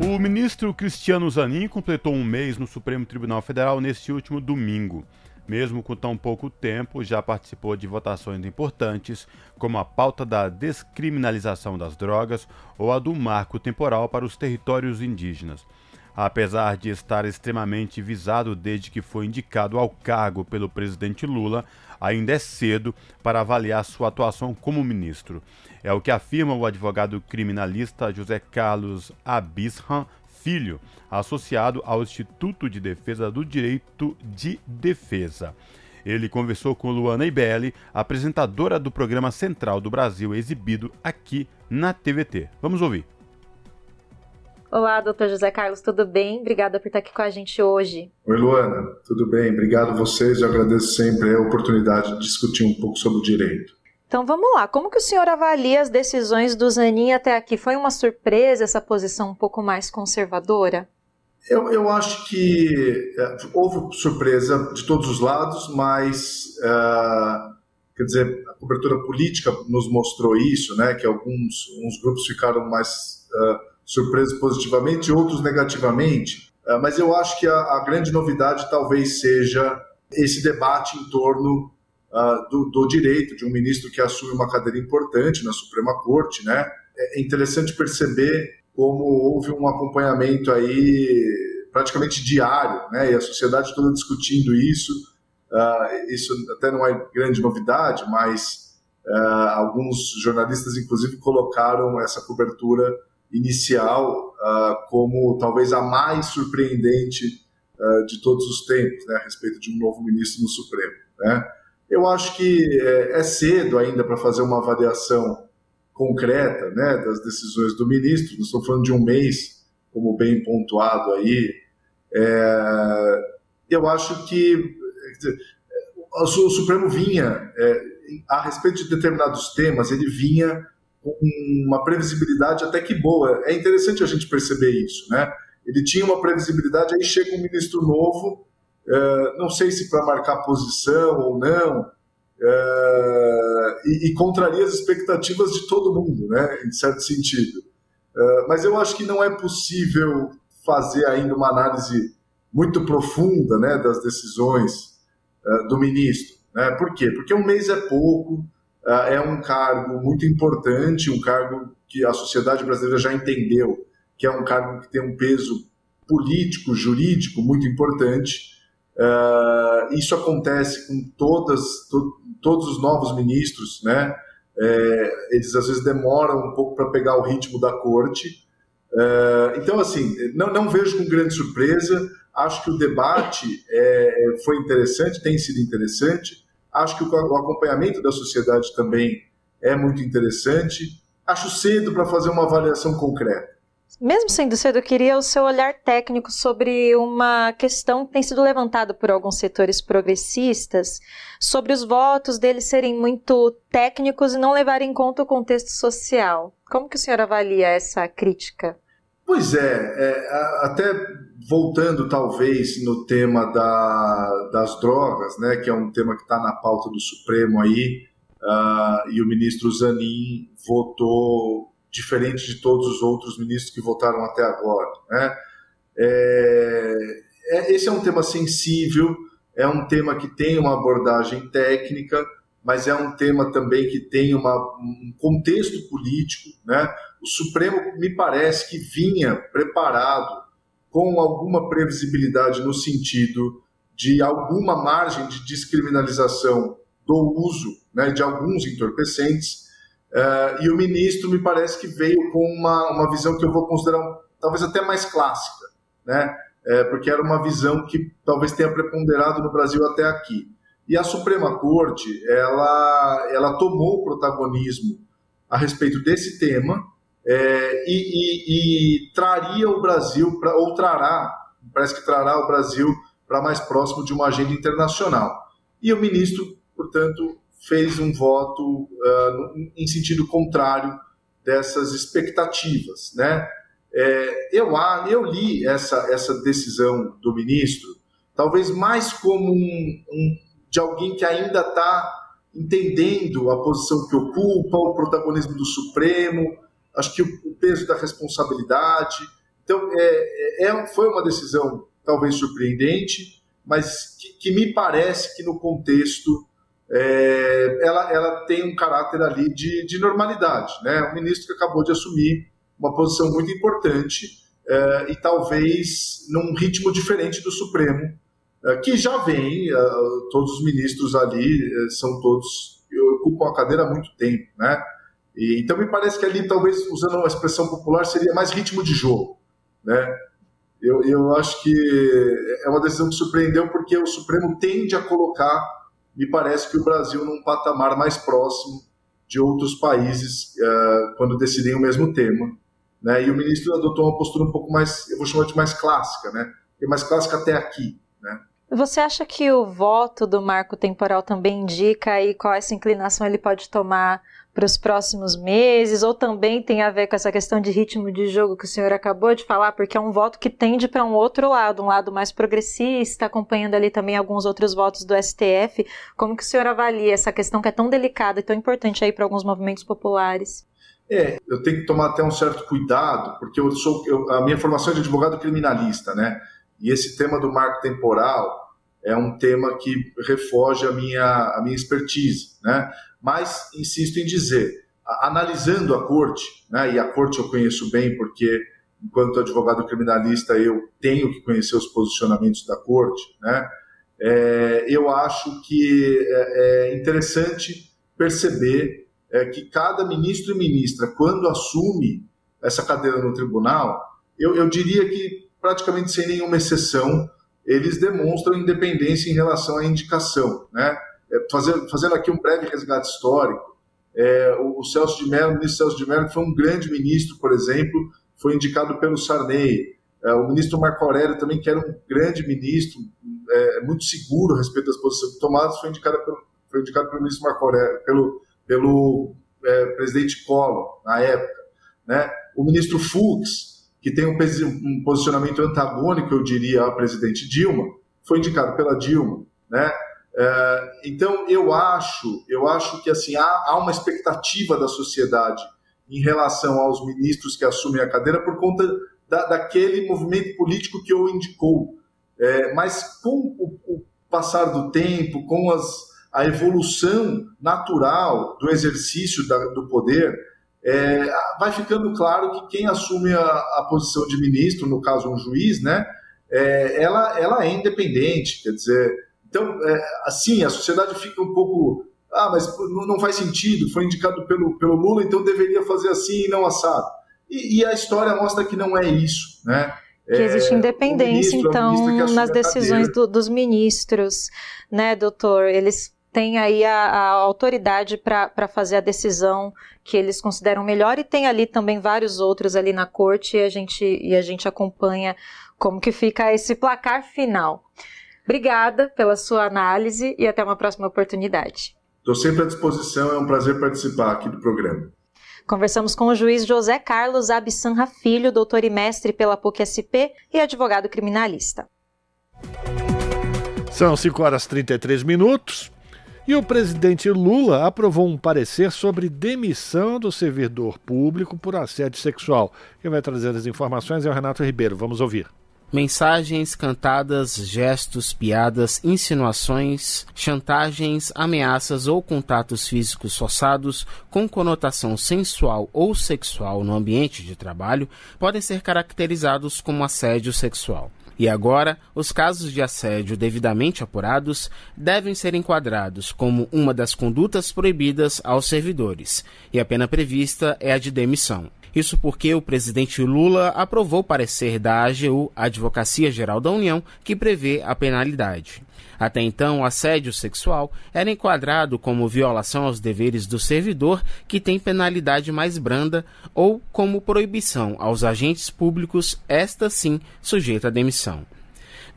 O ministro Cristiano Zanin completou um mês no Supremo Tribunal Federal neste último domingo. Mesmo com tão pouco tempo, já participou de votações importantes, como a pauta da descriminalização das drogas ou a do marco temporal para os territórios indígenas. Apesar de estar extremamente visado desde que foi indicado ao cargo pelo presidente Lula, ainda é cedo para avaliar sua atuação como ministro. É o que afirma o advogado criminalista José Carlos Abisham Filho, associado ao Instituto de Defesa do Direito de Defesa. Ele conversou com Luana Ibelli, apresentadora do programa Central do Brasil, exibido aqui na TVT. Vamos ouvir. Olá, doutor José Carlos, tudo bem? Obrigada por estar aqui com a gente hoje. Oi, Luana, tudo bem? Obrigado a vocês. Eu agradeço sempre a oportunidade de discutir um pouco sobre o direito. Então vamos lá, como que o senhor avalia as decisões do Zanin até aqui? Foi uma surpresa essa posição um pouco mais conservadora? Eu, eu acho que é, houve surpresa de todos os lados, mas uh, quer dizer, a cobertura política nos mostrou isso, né? Que alguns grupos ficaram mais uh, surpresos positivamente, outros negativamente. Mas eu acho que a, a, grande novidade talvez seja esse debate em torno uh, do, do, direito de um ministro que assume uma cadeira importante na Suprema Corte, né? É interessante perceber como houve um acompanhamento aí praticamente diário, né? E a sociedade toda discutindo isso. Uh, isso até não é grande novidade, mas uh, alguns jornalistas, inclusive, colocaram essa cobertura inicial uh, como talvez a mais surpreendente de todos os tempos, né, a respeito de um novo ministro no Supremo. Né? Eu acho que é, é cedo ainda para fazer uma avaliação concreta né, das decisões do ministro, não estou falando de um mês, como bem pontuado aí. É, eu acho que o Supremo vinha, é, a respeito de determinados temas, ele vinha uma previsibilidade até que boa. É interessante a gente perceber isso, né? Ele tinha uma previsibilidade, aí chega um ministro novo, uh, não sei se para marcar posição ou não, uh, e, e, contraria as expectativas de todo mundo, né? Em certo sentido. Uh, mas eu acho que não é possível fazer ainda uma análise muito profunda, né, das decisões do ministro, né? Por quê? Porque um mês é pouco é um cargo muito importante, um cargo que a sociedade brasileira já entendeu que é um cargo que tem um peso político, jurídico muito importante. Uh, isso acontece com todas, to, todos os novos ministros, né? É, eles às vezes demoram um pouco para pegar o ritmo da corte. Uh, então, assim, não, não vejo com grande surpresa. Acho que o debate é, foi interessante, tem sido interessante. Acho que o acompanhamento da sociedade também é muito interessante. Acho cedo para fazer uma avaliação concreta. Mesmo sendo cedo, eu queria o seu olhar técnico sobre uma questão que tem sido levantada por alguns setores progressistas, sobre os votos deles serem muito técnicos e não levarem em conta o contexto social. Como que o senhor avalia essa crítica? Pois é, é até voltando talvez no tema da, das drogas, né, que é um tema que está na pauta do Supremo aí, uh, e o ministro Zanin votou diferente de todos os outros ministros que votaram até agora. Né? É, é, esse é um tema sensível, é um tema que tem uma abordagem técnica, mas é um tema também que tem uma, um contexto político. Né? O Supremo me parece que vinha preparado com alguma previsibilidade no sentido de alguma margem de descriminalização do uso né, de alguns entorpecentes, uh, e o ministro me parece que veio com uma, uma visão que eu vou considerar talvez até mais clássica, né, é, porque era uma visão que talvez tenha preponderado no Brasil até aqui. E a Suprema Corte, ela, ela tomou o protagonismo a respeito desse tema, é, e, e, e, traria o Brasil, pra, ou trará, parece que trará o Brasil para mais próximo de uma agenda internacional. E o ministro, portanto, fez um voto uh, em sentido contrário dessas expectativas. Né? É, eu, eu li essa, essa decisão do ministro, talvez mais como um, um de alguém que ainda está entendendo a posição que ocupa, o protagonismo do Supremo, acho que o, o peso da responsabilidade. Então, é, é, é foi uma decisão talvez surpreendente, mas que, que me parece que no contexto é, ela, ela tem um caráter ali de, de normalidade. Né? O ministro que acabou de assumir uma posição muito importante é, e talvez num ritmo diferente do Supremo, é, que já vem, é, todos os ministros ali é, são todos, ocupam a cadeira há muito tempo. Né? E, então me parece que ali, talvez, usando uma expressão popular, seria mais ritmo de jogo. Né? Eu, eu acho que é uma decisão que surpreendeu porque o Supremo tende a colocar me parece que o Brasil num patamar mais próximo de outros países uh, quando decidem o mesmo tema. Né? E o ministro adotou uma postura um pouco mais, eu vou chamar de mais clássica, né? E mais clássica até aqui. Né? Você acha que o voto do marco temporal também indica aí qual essa inclinação ele pode tomar para os próximos meses, ou também tem a ver com essa questão de ritmo de jogo que o senhor acabou de falar, porque é um voto que tende para um outro lado, um lado mais progressista, acompanhando ali também alguns outros votos do STF. Como que o senhor avalia essa questão que é tão delicada e tão importante aí para alguns movimentos populares? É, eu tenho que tomar até um certo cuidado, porque eu sou eu, a minha formação é de advogado criminalista, né? E esse tema do marco temporal é um tema que refoge a minha, a minha expertise, né? Mas insisto em dizer, analisando a corte, né, e a corte eu conheço bem porque, enquanto advogado criminalista, eu tenho que conhecer os posicionamentos da corte, né, é, eu acho que é, é interessante perceber é, que cada ministro e ministra, quando assume essa cadeira no tribunal, eu, eu diria que praticamente sem nenhuma exceção, eles demonstram independência em relação à indicação, né? É, fazendo, fazendo aqui um breve resgate histórico, é, o, Celso de Mello, o ministro Celso de Mello, que foi um grande ministro, por exemplo, foi indicado pelo Sarney. É, o ministro Marco Aurélio também, que era um grande ministro, é, muito seguro a respeito das posições tomadas, foi indicado pelo, foi indicado pelo ministro Marco Aurélio, pelo, pelo é, presidente Collor, na época. Né? O ministro Fux, que tem um, um posicionamento antagônico, eu diria, ao presidente Dilma, foi indicado pela Dilma. Né? É, então eu acho, eu acho que assim há, há, uma expectativa da sociedade em relação aos ministros que assumem a cadeira por conta da, daquele movimento político que o indicou. É, mas com o, o, passar do tempo, com as, a evolução natural do exercício da, do poder, é, vai ficando claro que quem assume a, a, posição de ministro, no caso um juiz, né, é, ela, ela é independente, quer dizer, então, é, assim, a sociedade fica um pouco. Ah, mas não faz sentido, foi indicado pelo, pelo Lula, então deveria fazer assim e não assado. E, e a história mostra que não é isso, né? Que existe é, independência, ministro, então, nas decisões do, dos ministros, né, doutor? Eles têm aí a, a autoridade para fazer a decisão que eles consideram melhor e tem ali também vários outros ali na corte e a gente, e a gente acompanha como que fica esse placar final. Obrigada pela sua análise e até uma próxima oportunidade. Estou sempre à disposição, é um prazer participar aqui do programa. Conversamos com o juiz José Carlos Absanra Filho, doutor e mestre pela PUC-SP e advogado criminalista. São 5 horas e 33 minutos. E o presidente Lula aprovou um parecer sobre demissão do servidor público por assédio sexual. Quem vai trazer as informações é o Renato Ribeiro. Vamos ouvir. Mensagens, cantadas, gestos, piadas, insinuações, chantagens, ameaças ou contatos físicos forçados com conotação sensual ou sexual no ambiente de trabalho podem ser caracterizados como assédio sexual. E agora, os casos de assédio devidamente apurados devem ser enquadrados como uma das condutas proibidas aos servidores, e a pena prevista é a de demissão. Isso porque o presidente Lula aprovou parecer da AGU, Advocacia Geral da União, que prevê a penalidade. Até então, o assédio sexual era enquadrado como violação aos deveres do servidor, que tem penalidade mais branda, ou como proibição aos agentes públicos, esta sim sujeita à demissão.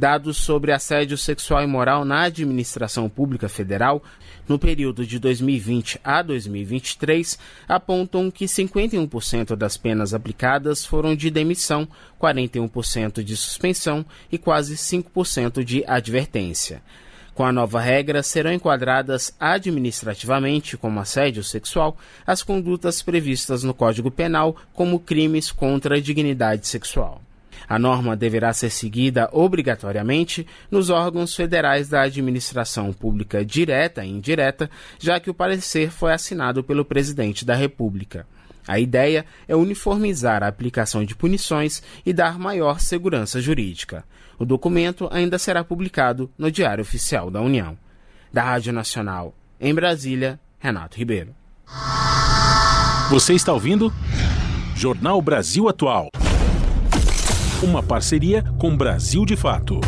Dados sobre assédio sexual e moral na administração pública federal no período de 2020 a 2023 apontam que 51% das penas aplicadas foram de demissão, 41% de suspensão e quase 5% de advertência. Com a nova regra, serão enquadradas administrativamente como assédio sexual as condutas previstas no Código Penal como crimes contra a dignidade sexual. A norma deverá ser seguida obrigatoriamente nos órgãos federais da administração pública direta e indireta, já que o parecer foi assinado pelo presidente da República. A ideia é uniformizar a aplicação de punições e dar maior segurança jurídica. O documento ainda será publicado no Diário Oficial da União. Da Rádio Nacional, em Brasília, Renato Ribeiro. Você está ouvindo? Jornal Brasil Atual. Uma parceria com Brasil de Fato.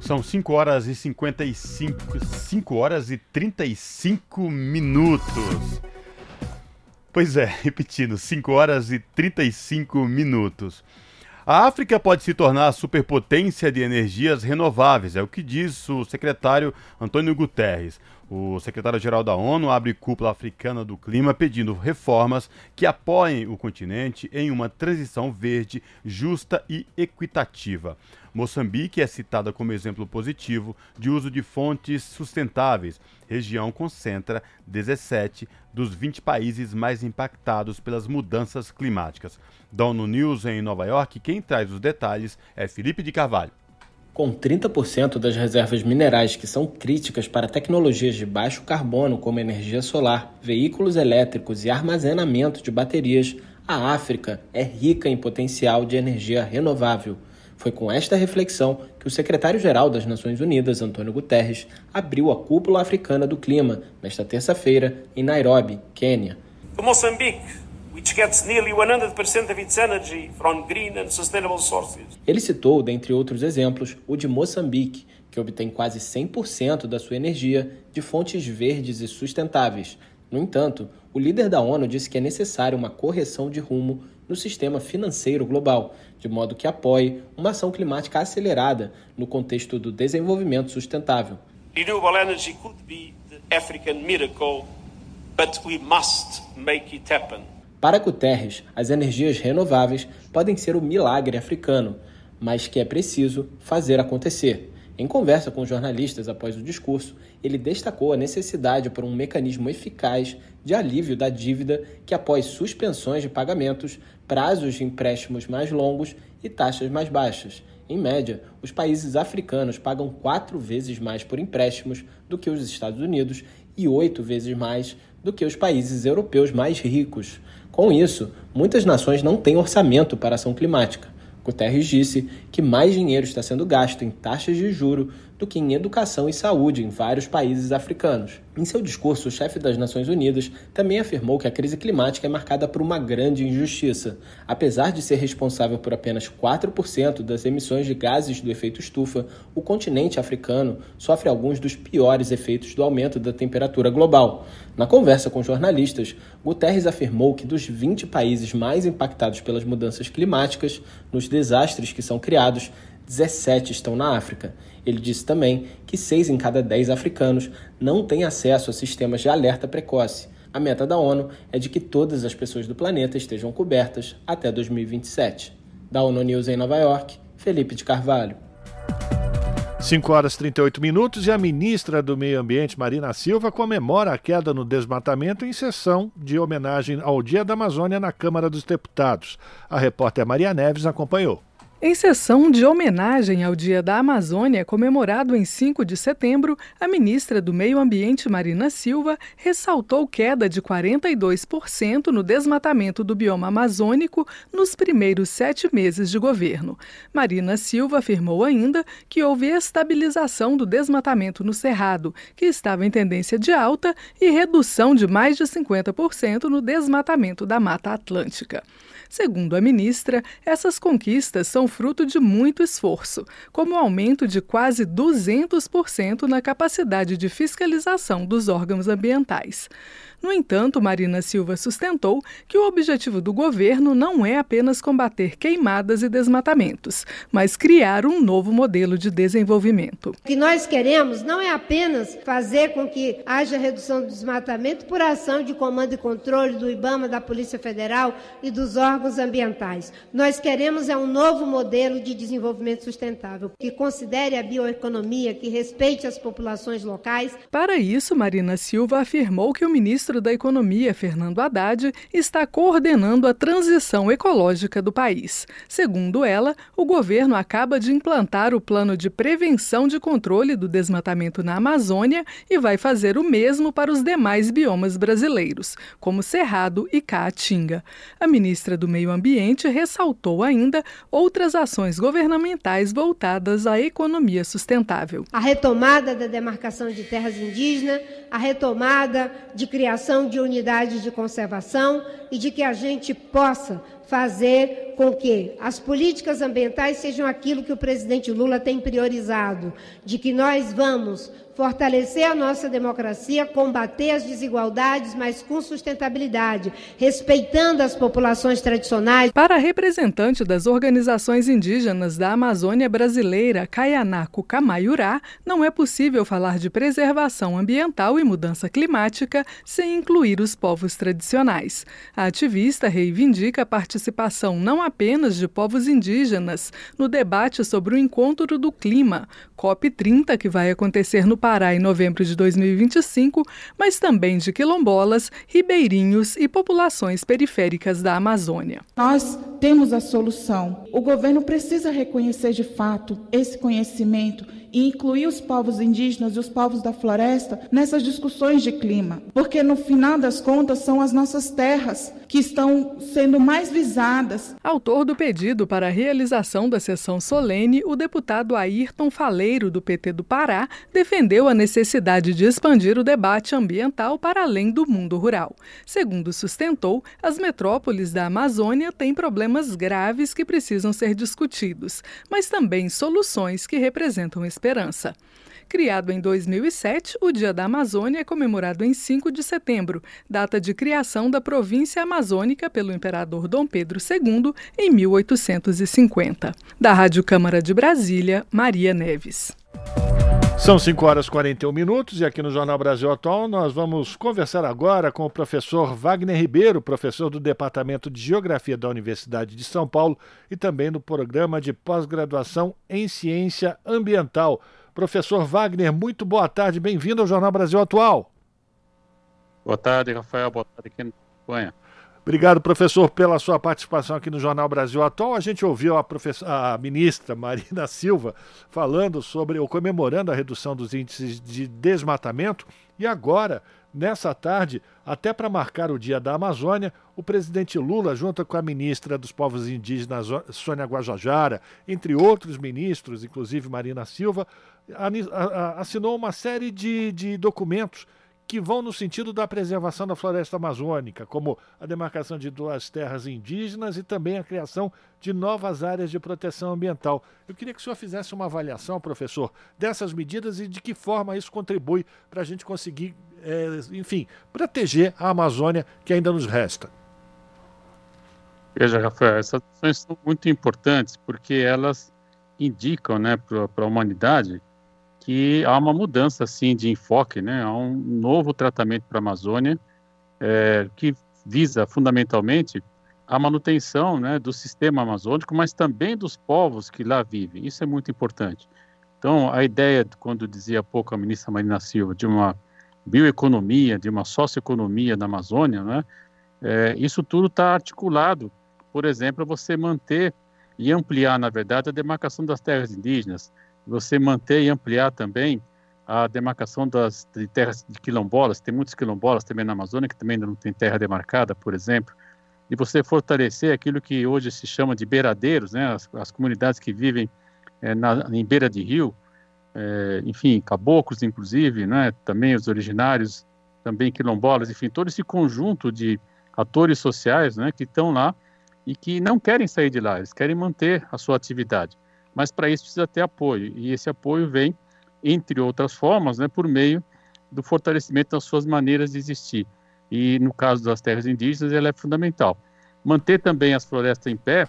São 5 horas e 55, 5 horas e 35 minutos. Pois é, [LAUGHS] repetindo, 5 horas e 35 minutos. A África pode se tornar a superpotência de energias renováveis, é o que diz o secretário Antônio Guterres. O secretário-geral da ONU abre cúpula africana do clima pedindo reformas que apoiem o continente em uma transição verde, justa e equitativa. Moçambique é citada como exemplo positivo de uso de fontes sustentáveis. Região concentra 17 dos 20 países mais impactados pelas mudanças climáticas. Da ONU News em Nova York, quem traz os detalhes é Felipe de Carvalho. Com 30% das reservas minerais que são críticas para tecnologias de baixo carbono, como energia solar, veículos elétricos e armazenamento de baterias, a África é rica em potencial de energia renovável. Foi com esta reflexão que o secretário-geral das Nações Unidas, Antônio Guterres, abriu a Cúpula Africana do Clima nesta terça-feira em Nairobi, Quênia. Moçambique which gets nearly 100% of its energy from green and sustainable sources. Ele citou, dentre outros exemplos, o de Moçambique, que obtém quase 100% da sua energia de fontes verdes e sustentáveis. No entanto, o líder da ONU disse que é necessária uma correção de rumo no sistema financeiro global, de modo que apoie uma ação climática acelerada no contexto do desenvolvimento sustentável. Renewable energy could be the African miracle, but we must make it happen. Para Guterres, as energias renováveis podem ser o milagre africano, mas que é preciso fazer acontecer. Em conversa com jornalistas após o discurso, ele destacou a necessidade por um mecanismo eficaz de alívio da dívida que, após suspensões de pagamentos, prazos de empréstimos mais longos e taxas mais baixas. Em média, os países africanos pagam quatro vezes mais por empréstimos do que os Estados Unidos e oito vezes mais do que os países europeus mais ricos. Com isso, muitas nações não têm orçamento para ação climática. Guterres disse que mais dinheiro está sendo gasto em taxas de juro do que em educação e saúde em vários países africanos. Em seu discurso, o chefe das Nações Unidas também afirmou que a crise climática é marcada por uma grande injustiça. Apesar de ser responsável por apenas 4% das emissões de gases do efeito estufa, o continente africano sofre alguns dos piores efeitos do aumento da temperatura global. Na conversa com jornalistas, Guterres afirmou que dos 20 países mais impactados pelas mudanças climáticas, nos desastres que são criados, 17 estão na África. Ele disse também que 6 em cada 10 africanos não têm acesso a sistemas de alerta precoce. A meta da ONU é de que todas as pessoas do planeta estejam cobertas até 2027. Da ONU News em Nova York, Felipe de Carvalho. 5 horas e 38 minutos e a ministra do Meio Ambiente, Marina Silva, comemora a queda no desmatamento em sessão de homenagem ao Dia da Amazônia na Câmara dos Deputados. A repórter Maria Neves acompanhou. Em sessão de homenagem ao Dia da Amazônia, comemorado em 5 de setembro, a ministra do Meio Ambiente, Marina Silva, ressaltou queda de 42% no desmatamento do bioma amazônico nos primeiros sete meses de governo. Marina Silva afirmou ainda que houve estabilização do desmatamento no Cerrado, que estava em tendência de alta, e redução de mais de 50% no desmatamento da Mata Atlântica. Segundo a ministra, essas conquistas são fruto de muito esforço, como o aumento de quase 200% na capacidade de fiscalização dos órgãos ambientais. No entanto, Marina Silva sustentou que o objetivo do governo não é apenas combater queimadas e desmatamentos, mas criar um novo modelo de desenvolvimento. O que nós queremos não é apenas fazer com que haja redução do desmatamento por ação de comando e controle do IBAMA, da Polícia Federal e dos órgãos ambientais. Nós queremos é um novo modelo de desenvolvimento sustentável que considere a bioeconomia, que respeite as populações locais. Para isso, Marina Silva afirmou que o ministro da Economia, Fernando Haddad, está coordenando a transição ecológica do país. Segundo ela, o governo acaba de implantar o plano de prevenção de controle do desmatamento na Amazônia e vai fazer o mesmo para os demais biomas brasileiros, como Cerrado e Caatinga. A ministra do Meio Ambiente ressaltou ainda outras ações governamentais voltadas à economia sustentável. A retomada da demarcação de terras indígenas, a retomada de criação de unidades de conservação e de que a gente possa fazer com que as políticas ambientais sejam aquilo que o presidente Lula tem priorizado, de que nós vamos fortalecer a nossa democracia, combater as desigualdades, mas com sustentabilidade, respeitando as populações tradicionais. Para a representante das organizações indígenas da Amazônia brasileira, Kayanaku Kamayurá, não é possível falar de preservação ambiental e mudança climática sem incluir os povos tradicionais. A ativista reivindica a participação não apenas de povos indígenas no debate sobre o encontro do clima, COP30, que vai acontecer no Pará em novembro de 2025, mas também de quilombolas, ribeirinhos e populações periféricas da Amazônia. Nós temos a solução. O governo precisa reconhecer de fato esse conhecimento e incluir os povos indígenas e os povos da floresta nessas discussões de clima, porque no final das contas são as nossas terras que estão sendo mais visadas. Autor do pedido para a realização da sessão solene, o deputado Ayrton Faleiro, do PT do Pará, defendeu a necessidade de expandir o debate ambiental para além do mundo rural. Segundo sustentou, as metrópoles da Amazônia têm problemas graves que precisam ser discutidos, mas também soluções que representam esperança. Criado em 2007, o Dia da Amazônia é comemorado em 5 de setembro, data de criação da província amazônica pelo imperador Dom Pedro II em 1850. Da Rádio Câmara de Brasília, Maria Neves. São 5 horas e 41 minutos e aqui no Jornal Brasil Atual nós vamos conversar agora com o professor Wagner Ribeiro, professor do Departamento de Geografia da Universidade de São Paulo e também do programa de pós-graduação em Ciência Ambiental. Professor Wagner, muito boa tarde, bem-vindo ao Jornal Brasil Atual. Boa tarde, Rafael, boa tarde aqui na Espanha. Obrigado, professor, pela sua participação aqui no Jornal Brasil Atual. A gente ouviu a, a, ministra Marina Silva falando sobre ou comemorando a redução dos índices de desmatamento e agora, nessa tarde, até para marcar o Dia da Amazônia, o presidente Lula, junto com a ministra dos Povos Indígenas, Sônia Guajajara, entre outros ministros, inclusive Marina Silva, assinou uma série de, de documentos que vão no sentido da preservação da floresta amazônica, como a demarcação de duas terras indígenas e também a criação de novas áreas de proteção ambiental. Eu queria que o senhor fizesse uma avaliação, professor, dessas medidas e de que forma isso contribui para a gente conseguir, é, enfim, proteger a Amazônia que ainda nos resta. Veja, Rafael, essas ações são muito importantes porque elas indicam né, para a humanidade que há uma mudança assim de enfoque, né? Há um novo tratamento para a Amazônia é, que visa fundamentalmente a manutenção, né, do sistema amazônico, mas também dos povos que lá vivem. Isso é muito importante. Então, a ideia, quando dizia há pouco a ministra Marina Silva, de uma bioeconomia, de uma socioeconomia na Amazônia, né, é, isso tudo está articulado. Por exemplo, você manter e ampliar, na verdade, a demarcação das terras indígenas, você manter e ampliar também a demarcação das de terras de quilombolas, tem muitos quilombolas também na Amazônia que também não tem terra demarcada, por exemplo, e você fortalecer aquilo que hoje se chama de beiradeiros, né, as, as comunidades que vivem é, na, em beira de rio, é, enfim, caboclos inclusive, né, também os originários, também quilombolas, enfim, todo esse conjunto de atores sociais, né, que estão lá e que não querem sair de lá, eles querem manter a sua atividade mas para isso precisa ter apoio, e esse apoio vem, entre outras formas, né, por meio do fortalecimento das suas maneiras de existir. e no caso das terras indígenas ela é fundamental. Manter também as florestas em pé,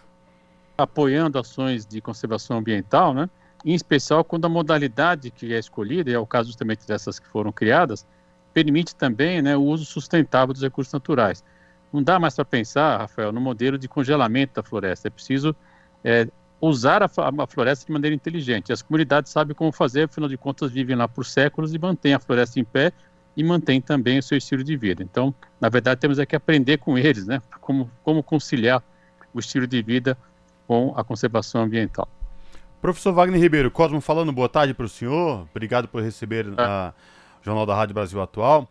apoiando ações de conservação ambiental, né? em especial quando a modalidade que é escolhida, e é o caso justamente dessas que foram criadas, permite também né, o uso sustentável dos recursos naturais. Não dá mais para pensar, Rafael, no modelo de congelamento da floresta. É preciso é, usar a, a, floresta de maneira inteligente. As comunidades sabem como fazer, afinal de contas, vivem lá por séculos e mantêm a floresta em pé e mantêm também o seu estilo de vida. Então, na verdade, temos é que aprender com eles, né? Como, como conciliar o estilo de vida com a conservação ambiental. Professor Wagner Ribeiro, Cosmo falando, boa tarde para o senhor. Obrigado por receber o Jornal da Rádio Brasil Atual.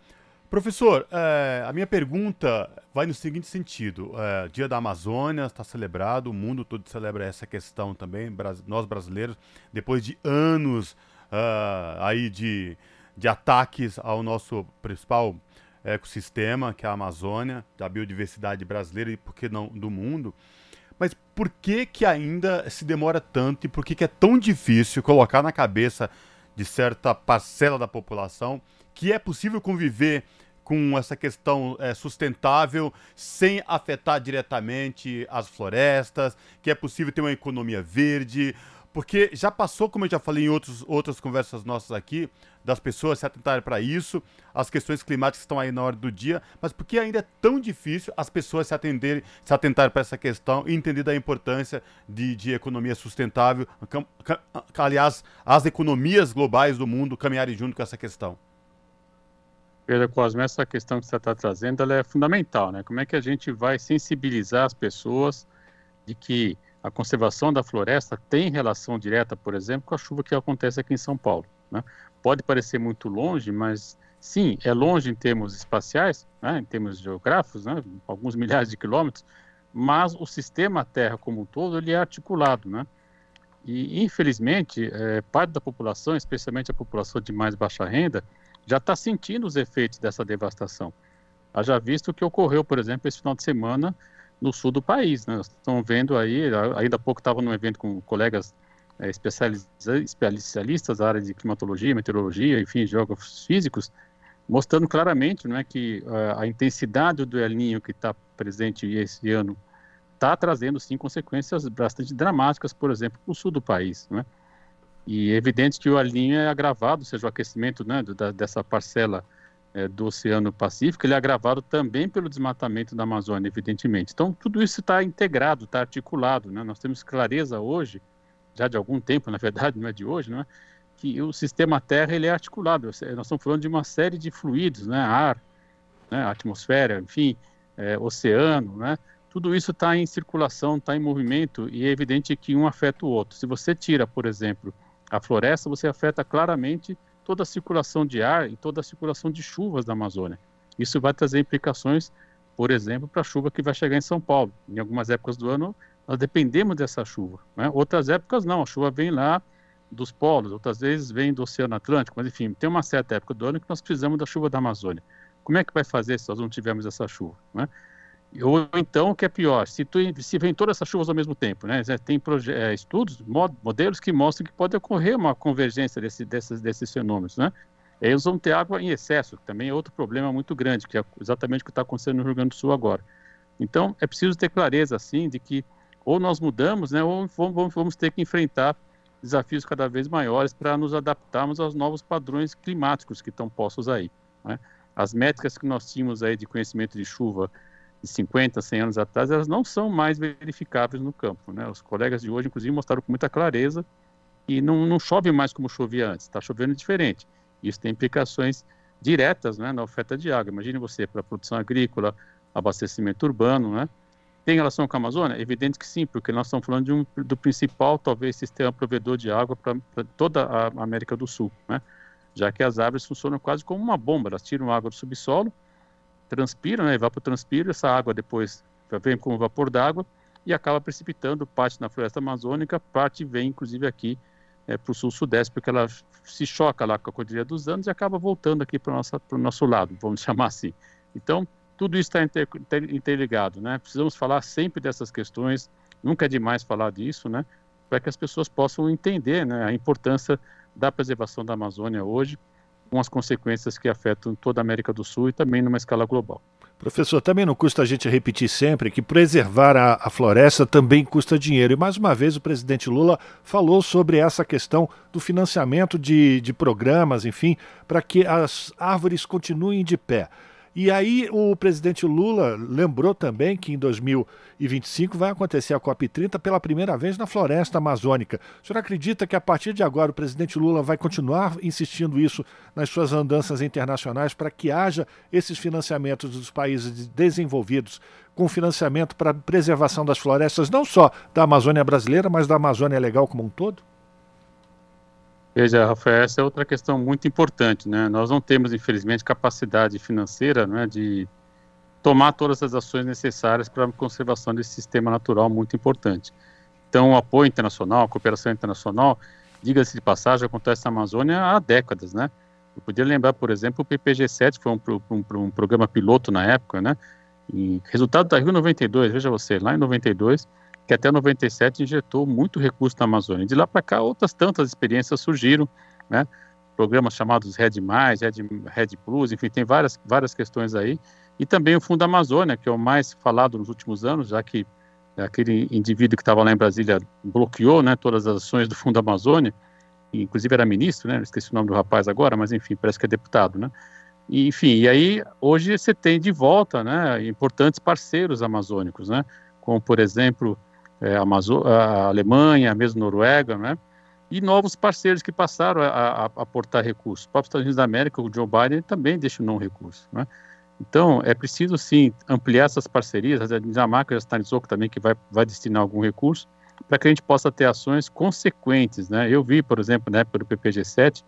Professor, é, a minha pergunta vai no seguinte sentido: é, Dia da Amazônia está celebrado, o mundo todo celebra essa questão também. Nós brasileiros, depois de anos uh, aí de, de ataques ao nosso principal ecossistema, que é a Amazônia, da biodiversidade brasileira e por que não do mundo. Mas por que que ainda se demora tanto e por que que é tão difícil colocar na cabeça de certa parcela da população que é possível conviver com essa questão é, sustentável sem afetar diretamente as florestas, que é possível ter uma economia verde, porque já passou, como eu já falei em outros, outras conversas nossas aqui, das pessoas se atentarem para isso, as questões climáticas estão aí na hora do dia, mas por que ainda é tão difícil as pessoas se atenderem, se atentarem para essa questão e entender da importância de, de economia sustentável, aliás, as economias globais do mundo caminharem junto com essa questão? Pedro Cosme, essa questão que você está trazendo, ela é fundamental, né? Como é que a gente vai sensibilizar as pessoas de que a conservação da floresta tem relação direta, por exemplo, com a chuva que acontece aqui em São Paulo. Né? Pode parecer muito longe, mas sim, é longe em termos espaciais, né? em termos geográficos, né? alguns [LAUGHS] milhares de quilômetros, mas o sistema Terra como um todo ele é articulado, né? E infelizmente é, parte da população, especialmente a população de mais baixa renda, já está sentindo os efeitos dessa devastação. Haja visto o que ocorreu, por exemplo, esse final de semana no sul do país. Né? Nós estamos vendo aí, ainda há pouco estava num evento com colegas é, especialistas da área de climatologia, meteorologia, enfim, geógrafos físicos, mostrando claramente não é, que uh, a intensidade do El Niño que está presente esse ano está trazendo, sim, consequências bastante dramáticas, por exemplo, para o sul do país. Né? E é evidente que o Niño é agravado, ou seja, o aquecimento né, da, dessa parcela é, do Oceano Pacífico, ele é agravado também pelo desmatamento da Amazônia, evidentemente. Então, tudo isso está integrado, está articulado. Né? Nós temos clareza hoje, já de algum tempo, na verdade, [LAUGHS] não é de hoje, não é? que o sistema Terra ele é articulado. Nós estamos falando de uma série de fluidos, né? ar, né? atmosfera, enfim, é, oceano, né? tudo isso está em circulação, está em movimento e é evidente que um afeta o outro. Se você tira, por exemplo, a floresta, você afeta claramente toda a circulação de ar e toda a circulação de chuvas da Amazônia. Isso vai trazer implicações, por exemplo, para a chuva que vai chegar em São Paulo. Em algumas épocas do ano, nós dependemos dessa chuva. Né? Outras épocas, não, a chuva vem lá dos polos, outras vezes vem do Oceano Atlântico, mas enfim, tem uma certa época do ano que nós precisamos da chuva da Amazônia. Como é que vai fazer se nós não tivermos essa chuva? Né? Ou então, o que é pior, se, tu, se vem todas essas chuvas ao mesmo tempo, né? Tem é, estudos, mod, modelos que mostram que pode ocorrer uma convergência desse, desses, desses fenômenos, né? Eles vão ter água em excesso, que também é outro problema muito grande, que é exatamente o que está acontecendo no Rio Grande do Sul agora. Então, é preciso ter clareza, assim, de que ou nós mudamos, né, ou vamos, vamos ter que enfrentar desafios cada vez maiores para nos adaptarmos aos novos padrões climáticos que estão postos aí. Né? As métricas que nós tínhamos aí de conhecimento de chuva 50, 100 anos atrás, elas não são mais verificáveis no campo. Né? Os colegas de hoje, inclusive, mostraram com muita clareza que não, não chove mais como chovia antes, está chovendo diferente. Isso tem implicações diretas né, na oferta de água. Imagine você, para produção agrícola, abastecimento urbano, né? Tem relação com a Amazônia? Evidente que sim, porque nós estamos falando de um, do principal, talvez, sistema provedor de água para toda a América do Sul, né? já que as árvores funcionam quase como uma bomba, elas tiram água do subsolo transpira, né, evapotranspira, essa água depois vem como vapor d'água e acaba precipitando parte na floresta amazônica, parte vem inclusive aqui é, para o sul-sudeste, porque ela se choca lá com a Cordilheira dos Andes e acaba voltando aqui para o nosso lado, vamos [LAUGHS] chamar assim. Então, tudo isso está inter, interligado, né? Precisamos falar sempre dessas questões, nunca é demais falar disso, né? Para que as pessoas possam entender né, a importância da preservação da Amazônia hoje, com as consequências que afetam toda a América do Sul e também numa escala global. Professor, também não custa a gente repetir sempre que preservar a, a, floresta também custa dinheiro. E mais uma vez o presidente Lula falou sobre essa questão do financiamento de, de programas, enfim, para que as árvores continuem de pé. E aí o presidente Lula lembrou também que em 2025 vai acontecer a COP30 pela primeira vez na floresta amazônica. O senhor acredita que a partir de agora o presidente Lula vai continuar insistindo isso nas suas andanças internacionais para que haja esses financiamentos dos países desenvolvidos com financiamento para preservação das florestas, não só da Amazônia brasileira, mas da Amazônia legal como um todo? Veja, Rafael, essa é outra questão muito importante, né? Nós não temos, infelizmente, capacidade financeira, né, de tomar todas as ações necessárias para a conservação desse sistema natural muito importante. Então, o apoio internacional, a cooperação internacional, diga-se de passagem, acontece na Amazônia há décadas, né? Eu podia lembrar, por exemplo, o PPG-7, que foi um, um, um, programa piloto na época, né? E resultado da Rio 92, veja você, lá em 92, que até 97 injetou muito recurso na Amazônia. De lá para cá, outras tantas experiências surgiram, né? Programas chamados Red Mais, Red, Red Plus, enfim, tem várias, várias questões aí. E também o Fundo Amazônia, que é o mais falado nos últimos anos, já que aquele indivíduo que estava lá em Brasília bloqueou né, todas as ações do Fundo Amazônia, inclusive era ministro, né, esqueci o nome do rapaz agora, mas enfim, parece que é deputado, né, e, enfim, e aí hoje você tem de volta, né, importantes parceiros amazônicos, né, como por exemplo é, Amazo a Alemanha, mesmo Noruega, né? E novos parceiros que passaram a aportar recursos. O próprio Estados Unidos da América, o Joe Biden, também destinou um recurso, né? Então, é preciso, sim, ampliar essas parcerias. A Dinamarca já sinalizou também que vai, vai destinar algum recurso para que a gente possa ter ações consequentes, né? Eu vi, por exemplo, na época do PPG-7,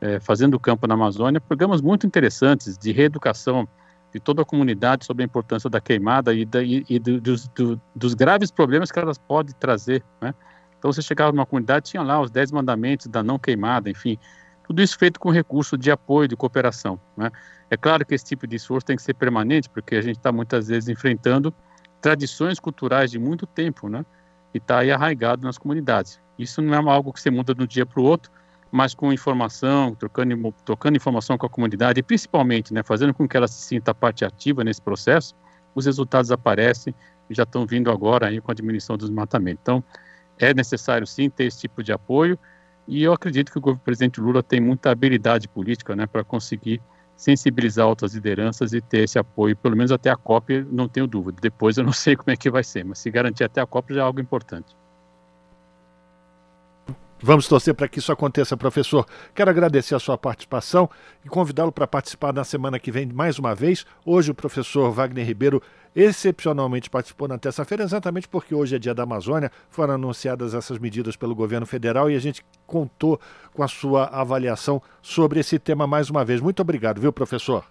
é, fazendo campo na Amazônia, programas muito interessantes de reeducação de toda a comunidade sobre a importância da queimada e, da, e, e do, dos, do, dos, graves problemas que elas podem trazer, né? Então, você chegava numa comunidade, tinha lá os 10 mandamentos da não queimada, enfim, tudo isso feito com recurso de apoio, de cooperação, né? É claro que esse tipo de esforço tem que ser permanente, porque a gente está muitas vezes enfrentando tradições culturais de muito tempo, né? E está aí arraigado nas comunidades. Isso não é algo que você muda de um dia para o outro, mas com informação, trocando, trocando informação com a comunidade e principalmente né, fazendo com que ela se sinta parte ativa nesse processo, os resultados aparecem e já estão vindo agora aí com a diminuição dos matamentos. Então, é necessário sim ter esse tipo de apoio e eu acredito que o presidente Lula tem muita habilidade política né, para conseguir sensibilizar outras lideranças e ter esse apoio, pelo menos até a COP, não tenho dúvida. Depois eu não [LAUGHS] sei como é que vai ser, mas se garantir até a COP já é algo importante. Vamos torcer para que isso aconteça, professor. Quero agradecer a sua participação e convidá-lo para participar na semana que vem mais uma vez. Hoje o professor Wagner Ribeiro excepcionalmente participou na terça-feira, exatamente porque hoje é dia da Amazônia, foram anunciadas essas medidas pelo governo federal e a gente contou com a sua avaliação sobre esse tema mais uma vez. Muito obrigado, viu, professor?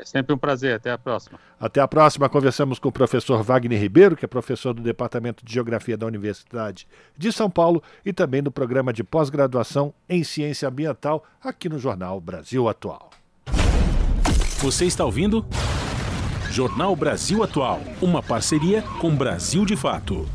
É sempre um prazer. Até a próxima. Até a próxima. Conversamos com o professor Wagner Ribeiro, que é professor do Departamento de Geografia da Universidade de São Paulo e também do programa de pós-graduação em Ciência Ambiental aqui no Jornal Brasil Atual. Você está ouvindo? Jornal Brasil Atual, uma parceria com Brasil de Fato.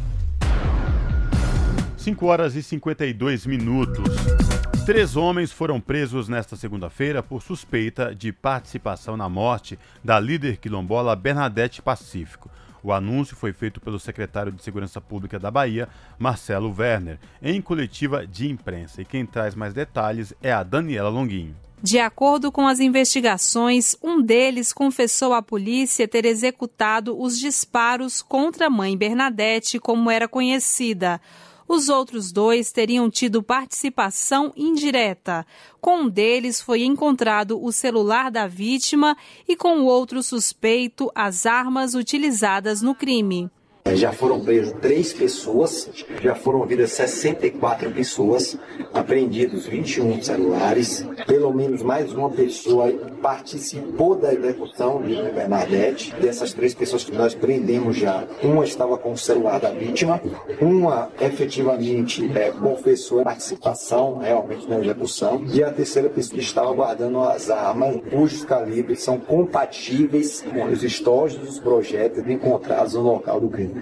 5 horas e 52 minutos. Três homens foram presos nesta segunda-feira por suspeita de participação na morte da líder quilombola Bernadette Pacífico. O anúncio foi feito pelo secretário de Segurança Pública da Bahia, Marcelo Werner, em coletiva de imprensa. E quem traz mais detalhes é a Daniela Longuinho. De acordo com as investigações, um deles confessou à polícia ter executado os disparos contra a mãe Bernadette, como era conhecida. Os outros dois teriam tido participação indireta. Com um deles foi encontrado o celular da vítima e com o outro suspeito as armas utilizadas no crime. Já foram presas três pessoas, já foram ouvidas 64 pessoas, apreendidos 21 celulares, pelo menos mais uma pessoa participou da execução de Bernadette. Dessas três pessoas que nós prendemos já, uma estava com o celular da vítima, uma efetivamente é, confessou a participação realmente na execução, e a terceira pessoa estava guardando as armas, cujos calibres são compatíveis com os estojos dos projetos encontrados no local do crime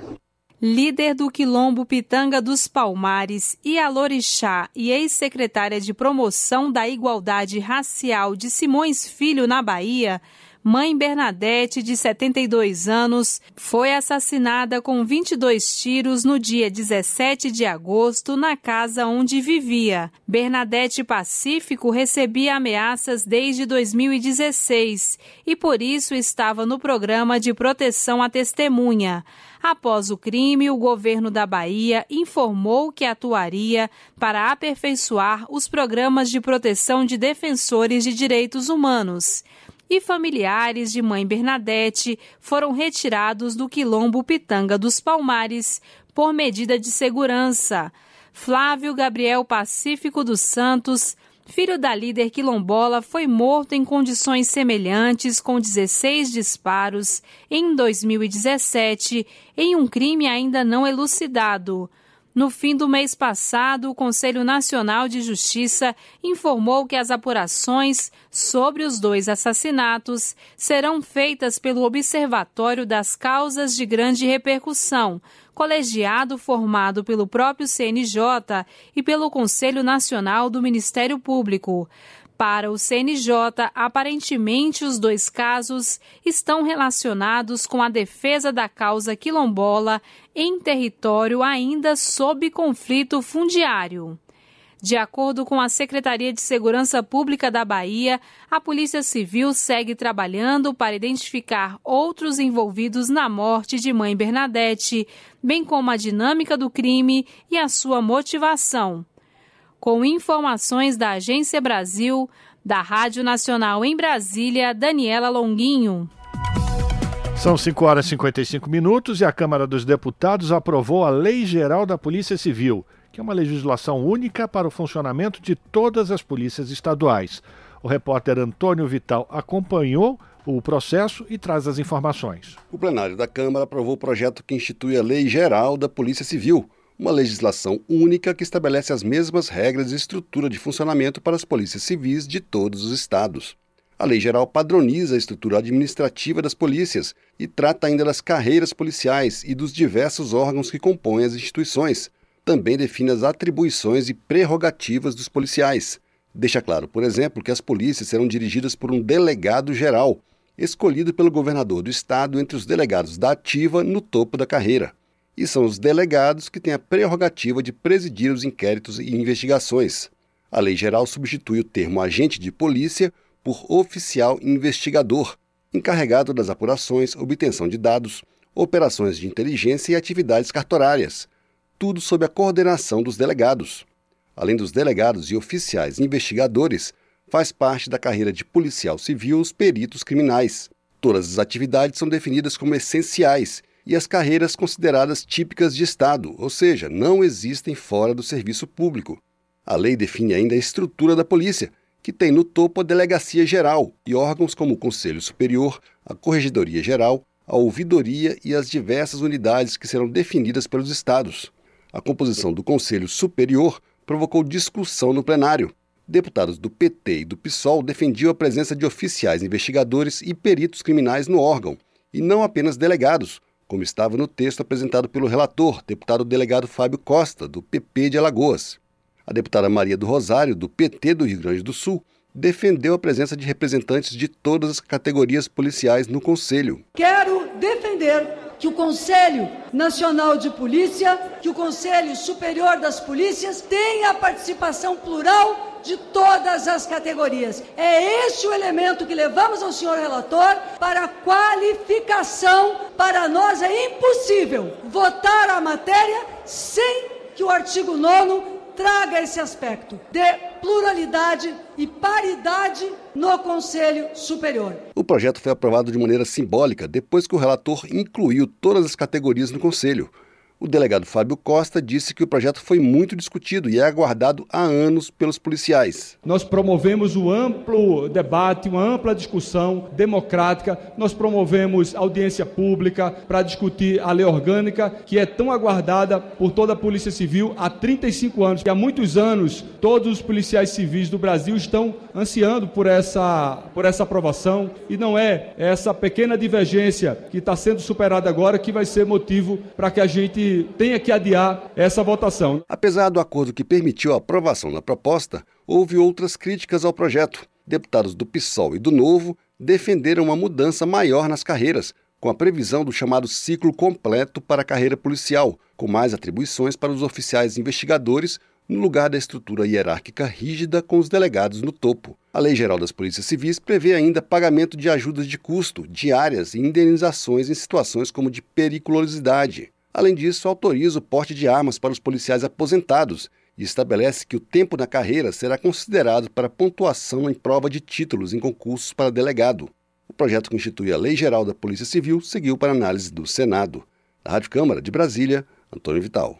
líder do Quilombo Pitanga dos Palmares e Alorixá e ex-secretária de Promoção da Igualdade Racial de Simões Filho na Bahia, Mãe Bernadette, de 72 anos, foi assassinada com 22 tiros no dia 17 de agosto na casa onde vivia. Bernadette Pacífico recebia ameaças desde 2016 e por isso estava no programa de proteção à testemunha. Após o crime, o governo da Bahia informou que atuaria para aperfeiçoar os programas de proteção de defensores de direitos humanos. E familiares de mãe Bernadette foram retirados do quilombo Pitanga dos Palmares por medida de segurança. Flávio Gabriel Pacífico dos Santos filho da líder quilombola, foi morto em condições semelhantes, com 16 disparos, em 2017, em um crime ainda não elucidado. No fim do mês passado, o Conselho Nacional de Justiça informou que as apurações sobre os dois assassinatos serão feitas pelo Observatório das Causas de Grande Repercussão, colegiado formado pelo próprio CNJ e pelo Conselho Nacional do Ministério Público. Para o CNJ, aparentemente os dois casos estão relacionados com a defesa da causa quilombola em território ainda sob conflito fundiário. De acordo com a Secretaria de Segurança Pública da Bahia, a Polícia Civil segue trabalhando para identificar outros envolvidos na morte de mãe Bernadette, bem como a dinâmica do crime e a sua motivação. Com informações da Agência Brasil, da Rádio Nacional em Brasília, Daniela Longuinho. São 5 horas e 55 minutos e a Câmara dos Deputados aprovou a Lei Geral da Polícia Civil que é uma legislação única para o funcionamento de todas as polícias estaduais. O repórter Antônio Vital acompanhou o processo e traz as informações. O plenário da Câmara aprovou o projeto que institui a Lei Geral da Polícia Civil, uma legislação única que estabelece as mesmas regras e estrutura de funcionamento para as polícias civis de todos os estados. A Lei Geral padroniza a estrutura administrativa das polícias e trata ainda das carreiras policiais e dos diversos órgãos que compõem as instituições, também define as atribuições e prerrogativas dos policiais. Deixa claro, por exemplo, que as polícias serão dirigidas por um delegado geral, escolhido pelo governador do estado entre os delegados da ativa no topo da carreira. E são os delegados que têm a prerrogativa de presidir os inquéritos e investigações. A lei geral substitui o termo agente de polícia por oficial investigador, encarregado das apurações, obtenção de dados, operações de inteligência e atividades cartorárias, tudo sob a coordenação dos delegados. Além dos delegados e oficiais investigadores, faz parte da carreira de policial civil os peritos criminais. Todas as atividades são definidas como essenciais e as carreiras consideradas típicas de Estado, ou seja, não existem fora do serviço público. A lei define ainda a estrutura da polícia, que tem no topo a Delegacia Geral e órgãos como o Conselho Superior, a Corregedoria Geral, a Ouvidoria e as diversas unidades que serão definidas pelos estados. A composição do Conselho Superior provocou discussão no plenário. Deputados do PT e do PSOL defendiam a presença de oficiais investigadores e peritos criminais no órgão, e não apenas delegados, como estava no texto apresentado pelo relator, deputado delegado Fábio Costa, do PP de Alagoas. A deputada Maria do Rosário, do PT do Rio Grande do Sul, defendeu a presença de representantes de todas as categorias policiais no Conselho. Quero defender que o Conselho Nacional de Polícia, que o Conselho Superior das Polícias tenha a participação plural de todas as categorias. É este o elemento que levamos ao senhor relator para qualificação. Para nós é impossível votar a matéria sem que o artigo 9 traga esse aspecto de pluralidade e paridade no Conselho Superior. O projeto foi aprovado de maneira simbólica depois que o relator incluiu todas as categorias no Conselho. O delegado Fábio Costa disse que o projeto foi muito discutido e é aguardado há anos pelos policiais. Nós promovemos um amplo debate, uma ampla discussão democrática. Nós promovemos audiência pública para discutir a lei orgânica, que é tão aguardada por toda a Polícia Civil há 35 anos. E há muitos anos, todos os policiais civis do Brasil estão ansiando por essa, por essa aprovação. E não é essa pequena divergência que está sendo superada agora que vai ser motivo para que a gente tenha que adiar essa votação. Apesar do acordo que permitiu a aprovação da proposta, houve outras críticas ao projeto. Deputados do PSOL e do Novo defenderam uma mudança maior nas carreiras, com a previsão do chamado ciclo completo para a carreira policial, com mais atribuições para os oficiais investigadores, no lugar da estrutura hierárquica rígida com os delegados no topo. A Lei Geral das Polícias Civis prevê ainda pagamento de ajudas de custo, diárias e indenizações em situações como de periculosidade. Além disso, autoriza o porte de armas para os policiais aposentados e estabelece que o tempo na carreira será considerado para pontuação em prova de títulos em concursos para delegado. O projeto que institui a Lei Geral da Polícia Civil seguiu para análise do Senado. Da Rádio Câmara de Brasília, Antônio Vital.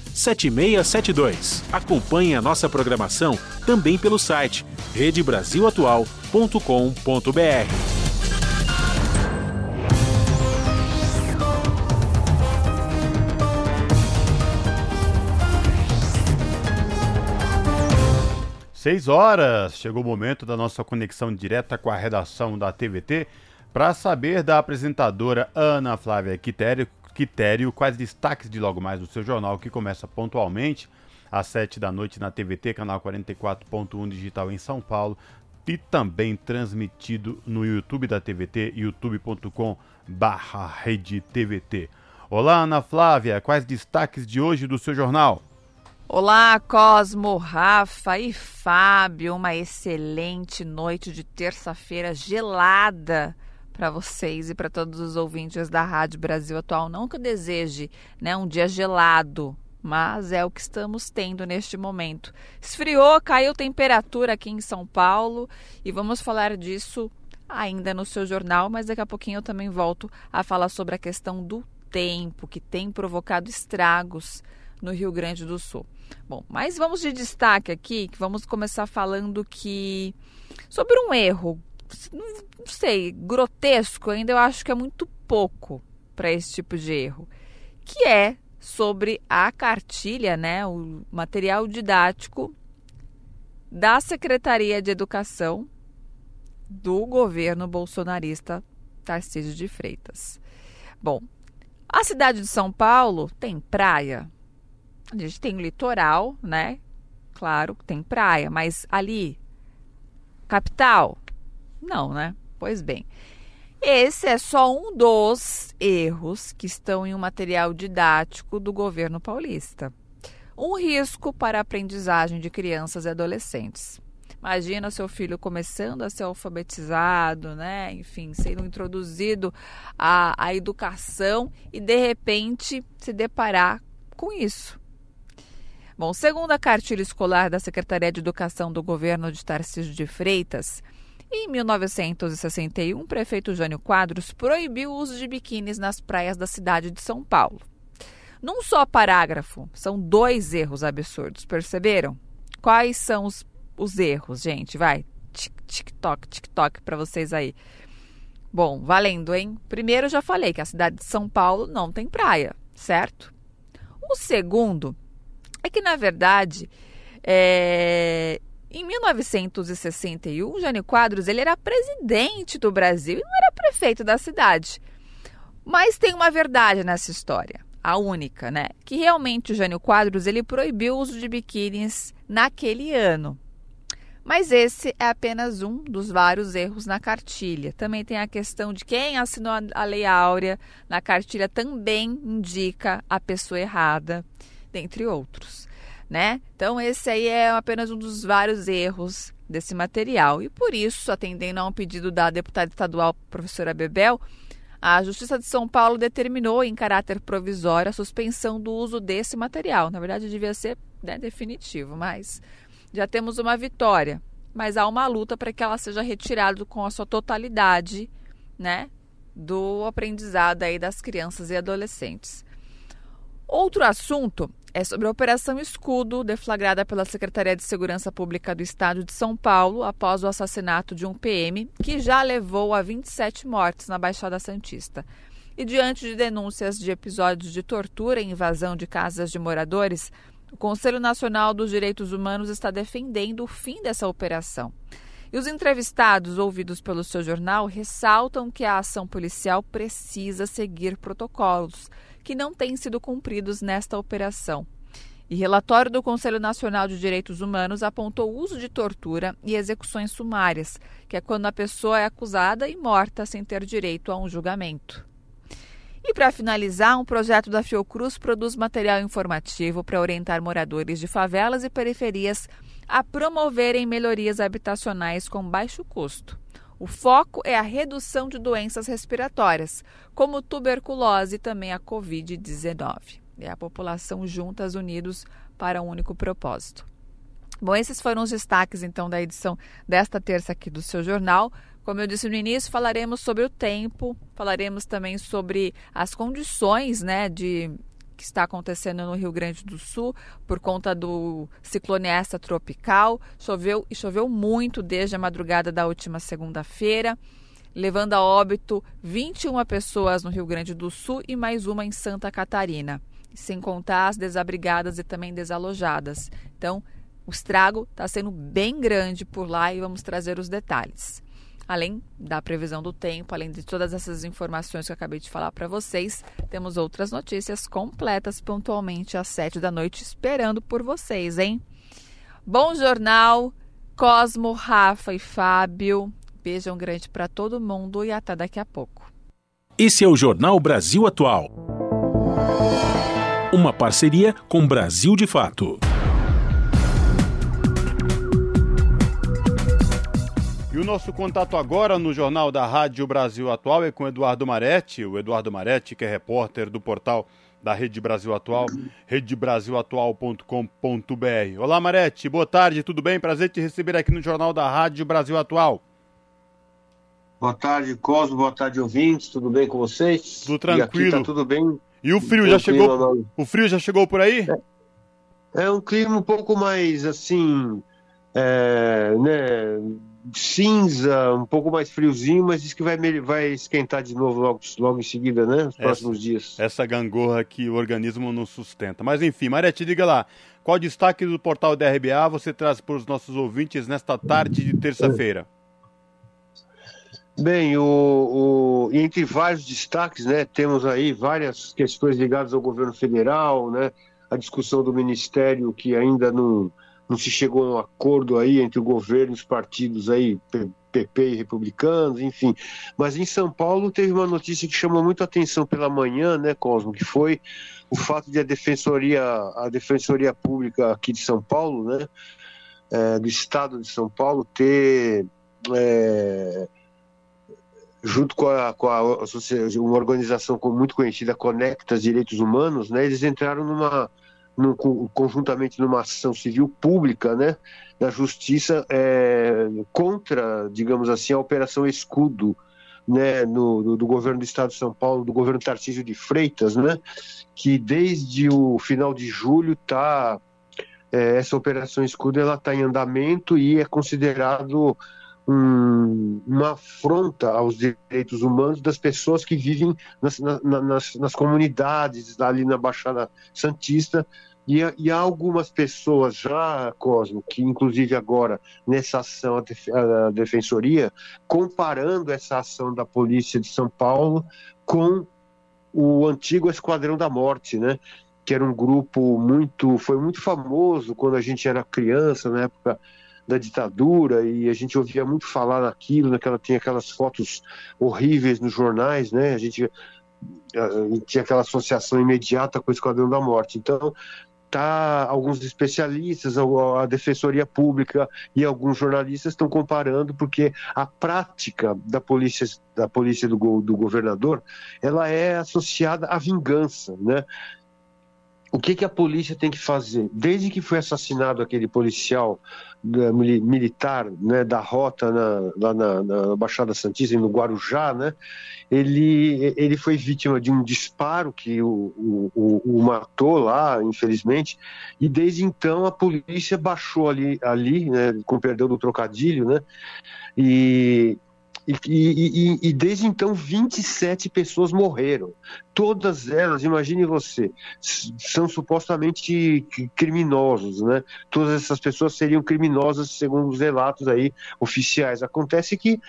7672. Acompanhe a nossa programação também pelo site redebrasilatual.com.br. Seis horas, chegou o momento da nossa conexão direta com a redação da TVT para saber da apresentadora Ana Flávia Quitério, Quitério quais destaques de logo mais do seu jornal, que começa pontualmente às sete da noite na TVT, canal 44.1 digital em São Paulo, e também transmitido no YouTube da TVT, youtube.com barra Olá, Ana Flávia, quais destaques de hoje do seu jornal? Olá, Cosmo, Rafa e Fábio. Uma excelente noite de terça-feira gelada para vocês e para todos os ouvintes da Rádio Brasil Atual. Não que eu deseje né, um dia gelado, mas é o que estamos tendo neste momento. Esfriou, caiu temperatura aqui em São Paulo e vamos falar disso ainda no seu jornal, mas daqui a pouquinho eu também volto a falar sobre a questão do tempo que tem provocado estragos no Rio Grande do Sul. Bom, mas vamos de destaque aqui, que vamos começar falando que sobre um erro, não sei, grotesco, ainda eu acho que é muito pouco para esse tipo de erro, que é sobre a cartilha, né, o material didático da Secretaria de Educação do governo bolsonarista Tarcísio de Freitas. Bom, a cidade de São Paulo tem praia? A gente tem litoral, né? Claro, tem praia, mas ali, capital? Não, né? Pois bem. Esse é só um dos erros que estão em um material didático do governo paulista. Um risco para a aprendizagem de crianças e adolescentes. Imagina seu filho começando a ser alfabetizado, né? Enfim, sendo introduzido à, à educação e de repente se deparar com isso. Bom, segundo a cartilha escolar da Secretaria de Educação do governo de Tarcísio de Freitas, em 1961, o prefeito Jânio Quadros proibiu o uso de biquínis nas praias da cidade de São Paulo. Num só parágrafo, são dois erros absurdos, perceberam? Quais são os, os erros, gente? Vai, tic-toc, tic-toc para vocês aí. Bom, valendo, hein? Primeiro, já falei que a cidade de São Paulo não tem praia, certo? O segundo é que, na verdade, é... em 1961, Jânio Quadros ele era presidente do Brasil e não era prefeito da cidade. Mas tem uma verdade nessa história, a única, né? Que realmente o Jânio Quadros ele proibiu o uso de biquínis naquele ano. Mas esse é apenas um dos vários erros na cartilha. Também tem a questão de quem assinou a Lei Áurea na cartilha também indica a pessoa errada dentre outros. Né? Então, esse aí é apenas um dos vários erros desse material. E por isso, atendendo a um pedido da deputada estadual professora Bebel, A Justiça de São Paulo determinou em caráter provisório a suspensão do uso desse material. Na verdade, devia ser né, definitivo, mas já temos uma vitória. Mas há uma luta para que ela seja retirada com a sua totalidade, né, do aprendizado aí das crianças e adolescentes. Outro assunto é sobre a Operação Escudo, deflagrada pela Secretaria de Segurança Pública do Estado de São Paulo após o assassinato de um PM, que já levou a 27 mortes na Baixada Santista. E diante de denúncias de episódios de tortura e invasão de casas de moradores, o Conselho Nacional dos Direitos Humanos está defendendo o fim dessa operação. E os entrevistados ouvidos pelo seu jornal ressaltam que a ação policial precisa seguir protocolos que não têm sido cumpridos nesta operação. E relatório do Conselho Nacional de Direitos Humanos apontou o uso de tortura e execuções sumárias, que é quando a pessoa é acusada e morta sem ter direito a um julgamento. E para finalizar, um projeto da Fiocruz produz material informativo para orientar moradores de favelas e periferias a promoverem melhorias habitacionais com baixo custo. O foco é a redução de doenças respiratórias, como tuberculose e também a Covid-19. É a população juntas, unidos para um único propósito. Bom, esses foram os destaques então da edição desta terça aqui do seu jornal. Como eu disse no início, falaremos sobre o tempo, falaremos também sobre as condições né, de que está acontecendo no Rio Grande do Sul por conta do ciclone esta tropical. Choveu e choveu muito desde a madrugada da última segunda-feira, levando a óbito 21 pessoas no Rio Grande do Sul e mais uma em Santa Catarina, sem contar as desabrigadas e também desalojadas. Então, o estrago está sendo bem grande por lá e vamos trazer os detalhes. Além da previsão do tempo, além de todas essas informações que eu acabei de falar para vocês, temos outras notícias completas pontualmente às sete da noite, esperando por vocês, hein? Bom jornal, Cosmo, Rafa e Fábio. Beijão grande para todo mundo e até daqui a pouco. Esse é o Jornal Brasil Atual. Uma parceria com Brasil de Fato. Nosso contato agora no Jornal da Rádio Brasil Atual é com Eduardo Maretti, o Eduardo Maretti, que é repórter do portal da Rede Brasil Atual, redebrasilatual.com.br. Olá, Maretti, boa tarde, tudo bem? Prazer te receber aqui no Jornal da Rádio Brasil Atual. Boa tarde, Cosmo, boa tarde, ouvintes, tudo bem com vocês? Tudo tranquilo. E tá tudo bem? E o frio já chegou? Não. O frio já chegou por aí? É, é um clima um pouco mais assim, é, né, cinza, um pouco mais friozinho, mas diz que vai, vai esquentar de novo logo, logo em seguida, né? Nos próximos essa, dias. Essa gangorra que o organismo não sustenta. Mas enfim, Marete, diga lá. Qual destaque do portal da RBA você traz para os nossos ouvintes nesta tarde de terça-feira? Bem, o, o, entre vários destaques, né, temos aí várias questões ligadas ao governo federal, né, a discussão do ministério que ainda não, não se chegou a um acordo aí entre o governo e os partidos aí, PP e republicanos, enfim. Mas em São Paulo teve uma notícia que chamou muito a atenção pela manhã, né, Cosmo, que foi o fato de a defensoria, a defensoria pública aqui de São Paulo, né, é, do Estado de São Paulo, ter é, junto com a, com a uma organização muito conhecida, Conectas Direitos Humanos, né, eles entraram numa no, conjuntamente numa ação civil pública, né, da justiça é, contra, digamos assim, a operação Escudo, né, no, do, do, governo do Estado de São Paulo, do governo Tarcísio de Freitas, né, que desde o final de julho está é, essa operação Escudo ela está em andamento e é considerado um, uma afronta aos direitos humanos das pessoas que vivem nas, nas, nas comunidades ali na Baixada Santista e, e, há algumas pessoas já, Cosmo, que inclusive agora nessa ação a, def a, defensoria, comparando essa ação da polícia de São Paulo com o antigo Esquadrão da Morte, né? Que era um grupo muito, foi muito famoso quando a gente era criança, na época da ditadura e a gente ouvia muito falar naquilo, naquela tinha aquelas fotos horríveis nos jornais, né? A gente, a gente tinha aquela associação imediata com o Esquadrão da Morte. Então, tá alguns especialistas, a defensoria pública e alguns jornalistas estão comparando porque a prática da polícia da polícia do, do governador ela é associada à vingança, né? O que, que a polícia tem que fazer? Desde que foi assassinado aquele policial né, militar né, da rota na, lá na, na, Baixada Santista, no Guarujá, né, ele, ele foi vítima de um disparo que o, o, o, matou lá, infelizmente, e desde então a polícia baixou ali, ali né, com perdão do trocadilho, né, e e, e, e, desde então 27 pessoas morreram. Todas elas, imagine você, são supostamente criminosos, né? Todas essas pessoas seriam criminosas segundo os relatos aí oficiais. Acontece que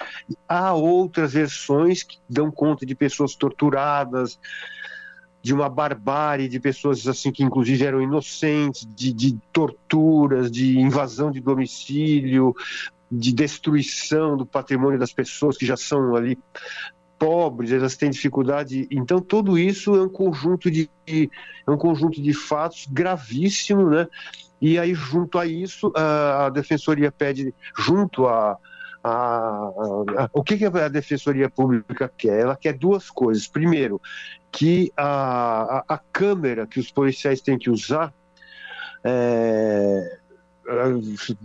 há outras versões que dão conta de pessoas torturadas, de uma barbárie de pessoas assim que inclusive eram inocentes, de, de torturas, de invasão de domicílio, de destruição do patrimônio das pessoas que já são ali pobres, elas têm dificuldade. Então tudo isso é um conjunto de é um conjunto de fatos gravíssimo, né? E aí junto a isso a, a defensoria pede junto a, a, a, o que, que a defensoria pública quer? Ela quer duas coisas. Primeiro, que a, a, câmera que os policiais têm que usar é,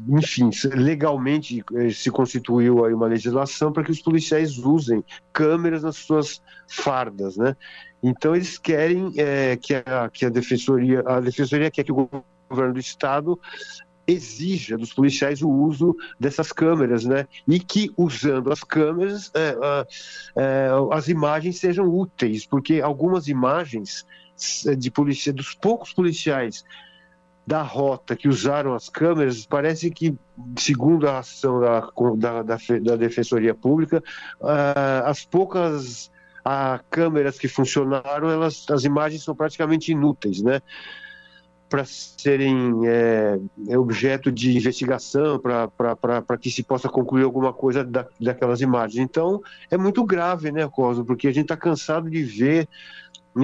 enfim, legalmente eh, se constituiu aí uma legislação para que os policiais usem câmeras nas suas fardas, né? Então eles querem é, que, a, que a defensoria, a defensoria quer que o governo do estado exija dos policiais o uso dessas câmeras, né? E que usando as câmeras é, é, as imagens sejam úteis, porque algumas imagens de polícia dos poucos policiais da rota que usaram as câmeras, parece que, segundo a ação da, da, da, da Defensoria Pública, uh, as poucas uh, câmeras que funcionaram, elas, as imagens são praticamente inúteis, né? Para serem é, objeto de investigação, para que se possa concluir alguma coisa da, daquelas imagens. Então, é muito grave, né, Cosmo? Porque a gente está cansado de ver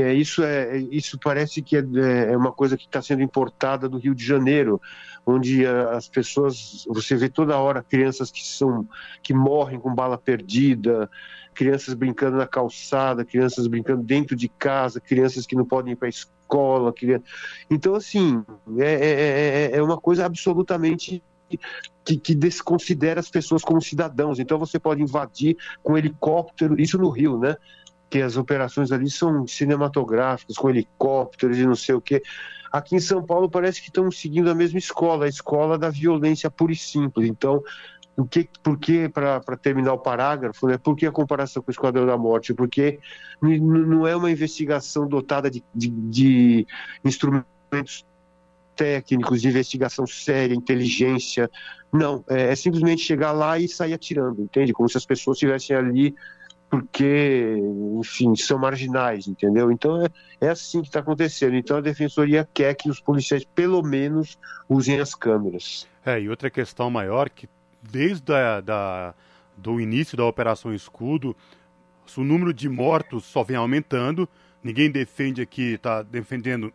é, isso, é, isso parece que é, é uma coisa que está sendo importada do Rio de Janeiro, onde as pessoas, você vê toda hora crianças que são que morrem com bala perdida, crianças brincando na calçada, crianças brincando dentro de casa, crianças que não podem ir para a escola. Criança... Então, assim, é, é, é, é uma coisa absolutamente que, que, desconsidera as pessoas como cidadãos. Então você pode invadir com helicóptero, isso no Rio, né? Que as operações ali são cinematográficas, com helicópteros e não sei o quê. Aqui em São Paulo parece que estão seguindo a mesma escola, a escola da violência pura e simples. Então, o que, por que, para terminar o parágrafo, né, por que a comparação com o Esquadrão da Morte? Porque não é uma investigação dotada de, de, de instrumentos técnicos, de investigação séria, inteligência. Não, é, é simplesmente chegar lá e sair atirando, entende? Como se as pessoas estivessem ali porque, enfim, são marginais, entendeu? Então é, é assim que está acontecendo. Então a defensoria quer que os policiais, pelo menos, usem as câmeras. É, e outra questão maior que desde a, da, do início da Operação Escudo, o número de mortos só vem aumentando. Ninguém defende aqui, está defendendo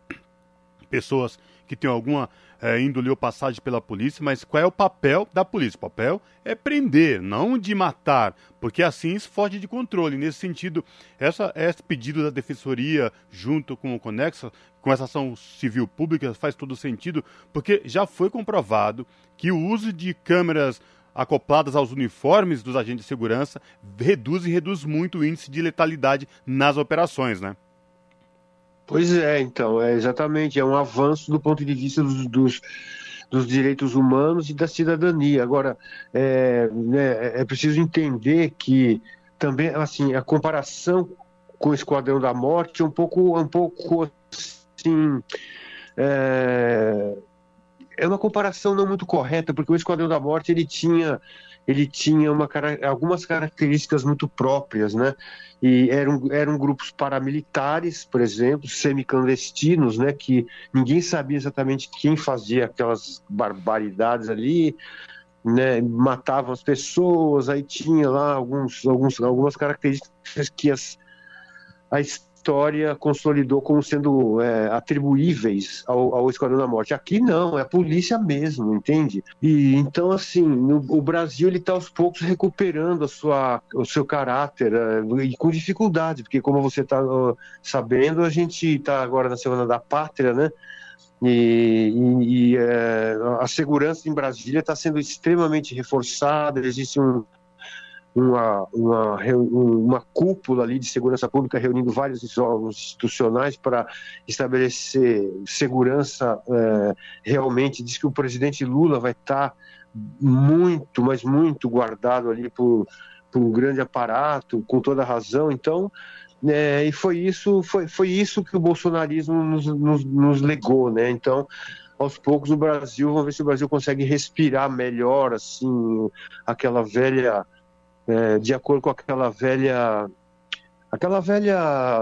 pessoas que têm alguma é, índole ou passagem pela polícia, mas qual é o papel da polícia? O papel é prender, não de matar, porque assim isso foge de controle. Nesse sentido, essa, esse pedido da defensoria junto com o Conexa, com essa ação civil pública, faz todo sentido, porque já foi comprovado que o uso de câmeras acopladas aos uniformes dos agentes de segurança reduz e reduz muito o índice de letalidade nas operações, né? Pois é, então, é exatamente, é um avanço do ponto de vista dos, dos, dos direitos humanos e da cidadania. Agora, é, né, é preciso entender que também, assim, a comparação com o Esquadrão da Morte é um pouco, um pouco assim, é, é uma comparação não muito correta, porque o Esquadrão da Morte ele tinha ele tinha uma, algumas características muito próprias, né? E eram, eram grupos paramilitares, por exemplo, semiclandestinos, né? Que ninguém sabia exatamente quem fazia aquelas barbaridades ali, né? Matavam as pessoas, aí tinha lá alguns, alguns, algumas características que as, a vitória consolidou como sendo é, atribuíveis ao, ao Esquadrão da Morte. Aqui não, é a polícia mesmo, entende? E então, assim, no, o Brasil ele está aos poucos recuperando a sua, o seu caráter é, e com dificuldade, porque como você está sabendo, a gente está agora na Semana da Pátria, né? E, e, e é, a segurança em Brasília está sendo extremamente reforçada, existe um, uma, uma, uma cúpula ali de segurança pública reunindo vários órgãos institucionais para estabelecer segurança é, realmente. Diz que o presidente Lula vai estar tá muito, mas muito guardado ali por, por um grande aparato, com toda razão. Então, é, e foi isso, foi, foi isso que o bolsonarismo nos, nos, nos legou, né? Então, aos poucos o Brasil, vamos ver se o Brasil consegue respirar melhor, assim, aquela velha é, de acordo com aquela velha aquela velha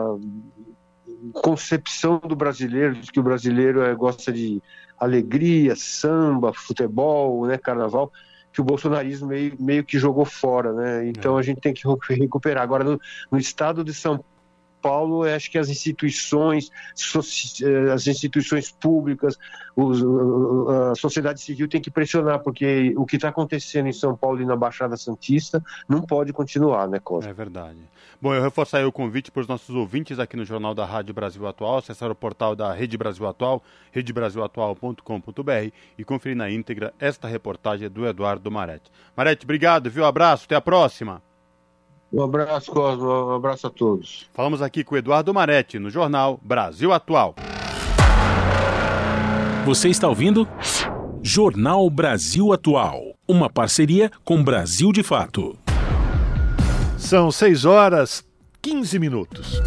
concepção do brasileiro de que o brasileiro é, gosta de alegria, samba, futebol, né, carnaval, que o bolsonarismo meio, meio que jogou fora, né? Então é. a gente tem que recuperar. Agora no, no estado de São Paulo, acho que as instituições, eh, as instituições públicas, a sociedade civil tem que pressionar, porque o que está acontecendo em São Paulo e na Baixada Santista não pode continuar, né, Costa? É verdade. Bom, eu reforço aí o convite para os nossos ouvintes aqui no Jornal da Rádio Brasil Atual, acessar o portal da Rede Brasil Atual, redebrasilatual.com.br e conferir na íntegra esta reportagem do Eduardo Marete. Marete, obrigado, viu? Abraço, até a próxima. Um abraço, Cosmo. Um abraço a todos. Falamos aqui com o Eduardo Maretti, no jornal Brasil Atual. Você está ouvindo? Jornal Brasil Atual. Uma parceria com Brasil de Fato. São 6 horas 15 minutos.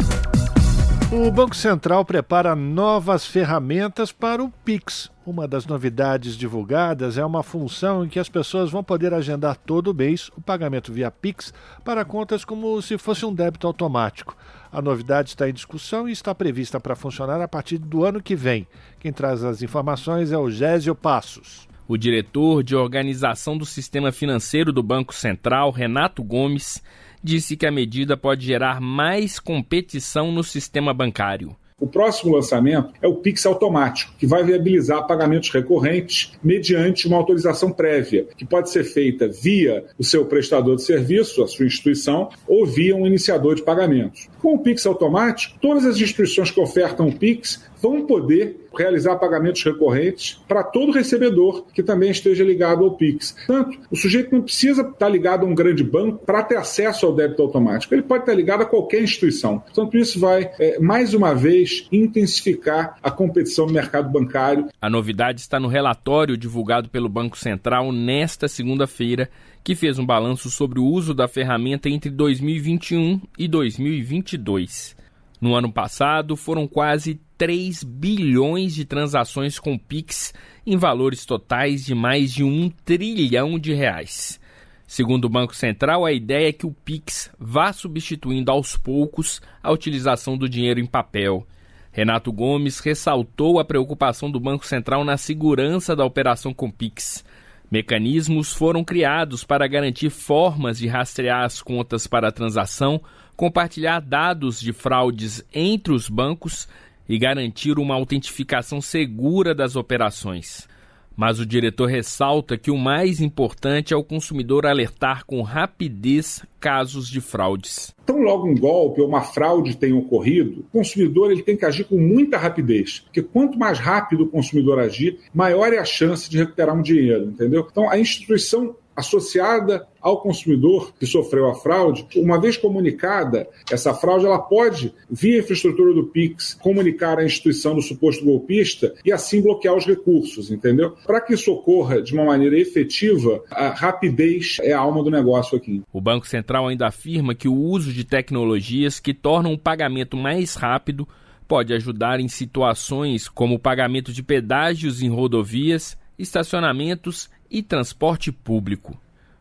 O Banco Central prepara novas ferramentas para o Pix. Uma das novidades divulgadas é uma função em que as pessoas vão poder agendar todo mês o pagamento via Pix para contas como se fosse um débito automático. A novidade está em discussão e está prevista para funcionar a partir do ano que vem. Quem traz as informações é o Gésio Passos. O diretor de organização do sistema financeiro do Banco Central, Renato Gomes, disse que a medida pode gerar mais competição no sistema bancário. O próximo lançamento é o Pix automático, que vai viabilizar pagamentos recorrentes mediante uma autorização prévia, que pode ser feita via o seu prestador de serviço, a sua instituição, ou via um iniciador de pagamentos. Com o Pix automático, todas as instituições que ofertam o Pix vão poder realizar pagamentos recorrentes para todo recebedor que também esteja ligado ao Pix. Portanto, o sujeito não precisa estar ligado a um grande banco para ter acesso ao débito automático. Ele pode estar ligado a qualquer instituição. Portanto, isso vai, é, mais uma vez, intensificar a competição no mercado bancário. A novidade está no relatório divulgado pelo Banco Central nesta segunda-feira, que fez um balanço sobre o uso da ferramenta entre 2021 e 2022. No ano passado, foram quase 3 bilhões de transações com Pix em valores totais de mais de um trilhão de reais. Segundo o Banco Central, a ideia é que o Pix vá substituindo aos poucos a utilização do dinheiro em papel. Renato Gomes ressaltou a preocupação do Banco Central na segurança da operação com Pix. Mecanismos foram criados para garantir formas de rastrear as contas para a transação, compartilhar dados de fraudes entre os bancos e garantir uma autentificação segura das operações. Mas o diretor ressalta que o mais importante é o consumidor alertar com rapidez casos de fraudes. Tão logo um golpe ou uma fraude tenha ocorrido, o consumidor ele tem que agir com muita rapidez, porque quanto mais rápido o consumidor agir, maior é a chance de recuperar um dinheiro, entendeu? Então a instituição associada ao consumidor que sofreu a fraude, uma vez comunicada, essa fraude ela pode, via infraestrutura do Pix, comunicar à instituição do suposto golpista e assim bloquear os recursos, entendeu? Para que isso ocorra de uma maneira efetiva, a rapidez é a alma do negócio aqui. O Banco Central ainda afirma que o uso de tecnologias que tornam o pagamento mais rápido pode ajudar em situações como o pagamento de pedágios em rodovias, estacionamentos e transporte público.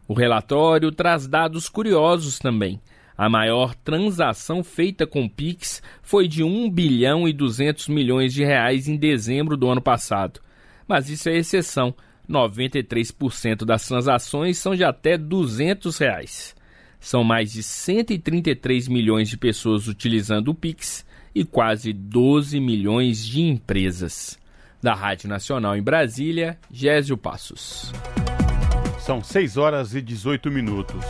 O relatório traz dados curiosos também. A maior transação feita com Pix foi de 1 bilhão e 200 milhões de reais em dezembro do ano passado. Mas isso é exceção. 93% das transações são de até 200 reais. São mais de 133 milhões de pessoas utilizando o Pix e quase 12 milhões de empresas. Da Rádio Nacional em Brasília, Gésio Passos. São 6 horas e 18 minutos.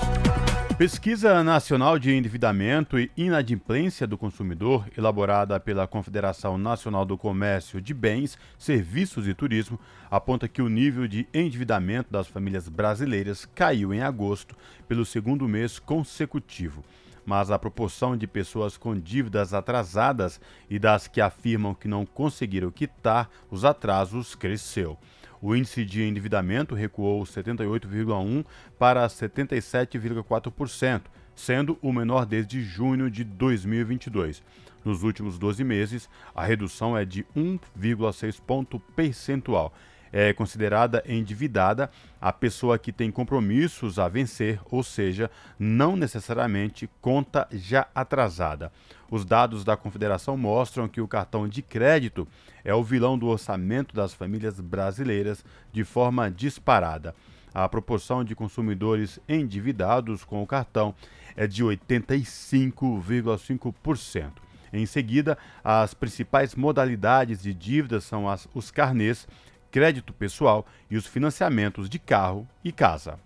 Pesquisa Nacional de Endividamento e Inadimplência do Consumidor, elaborada pela Confederação Nacional do Comércio de Bens, Serviços e Turismo, aponta que o nível de endividamento das famílias brasileiras caiu em agosto pelo segundo mês consecutivo. Mas a proporção de pessoas com dívidas atrasadas e das que afirmam que não conseguiram quitar os atrasos cresceu. O índice de endividamento recuou 78,1% para 77,4%, sendo o menor desde junho de 2022. Nos últimos 12 meses, a redução é de 1,6 ponto percentual. É considerada endividada a pessoa que tem compromissos a vencer, ou seja, não necessariamente conta já atrasada. Os dados da Confederação mostram que o cartão de crédito é o vilão do orçamento das famílias brasileiras de forma disparada. A proporção de consumidores endividados com o cartão é de 85,5%. Em seguida, as principais modalidades de dívidas são as, os carnês, crédito pessoal e os financiamentos de carro e casa.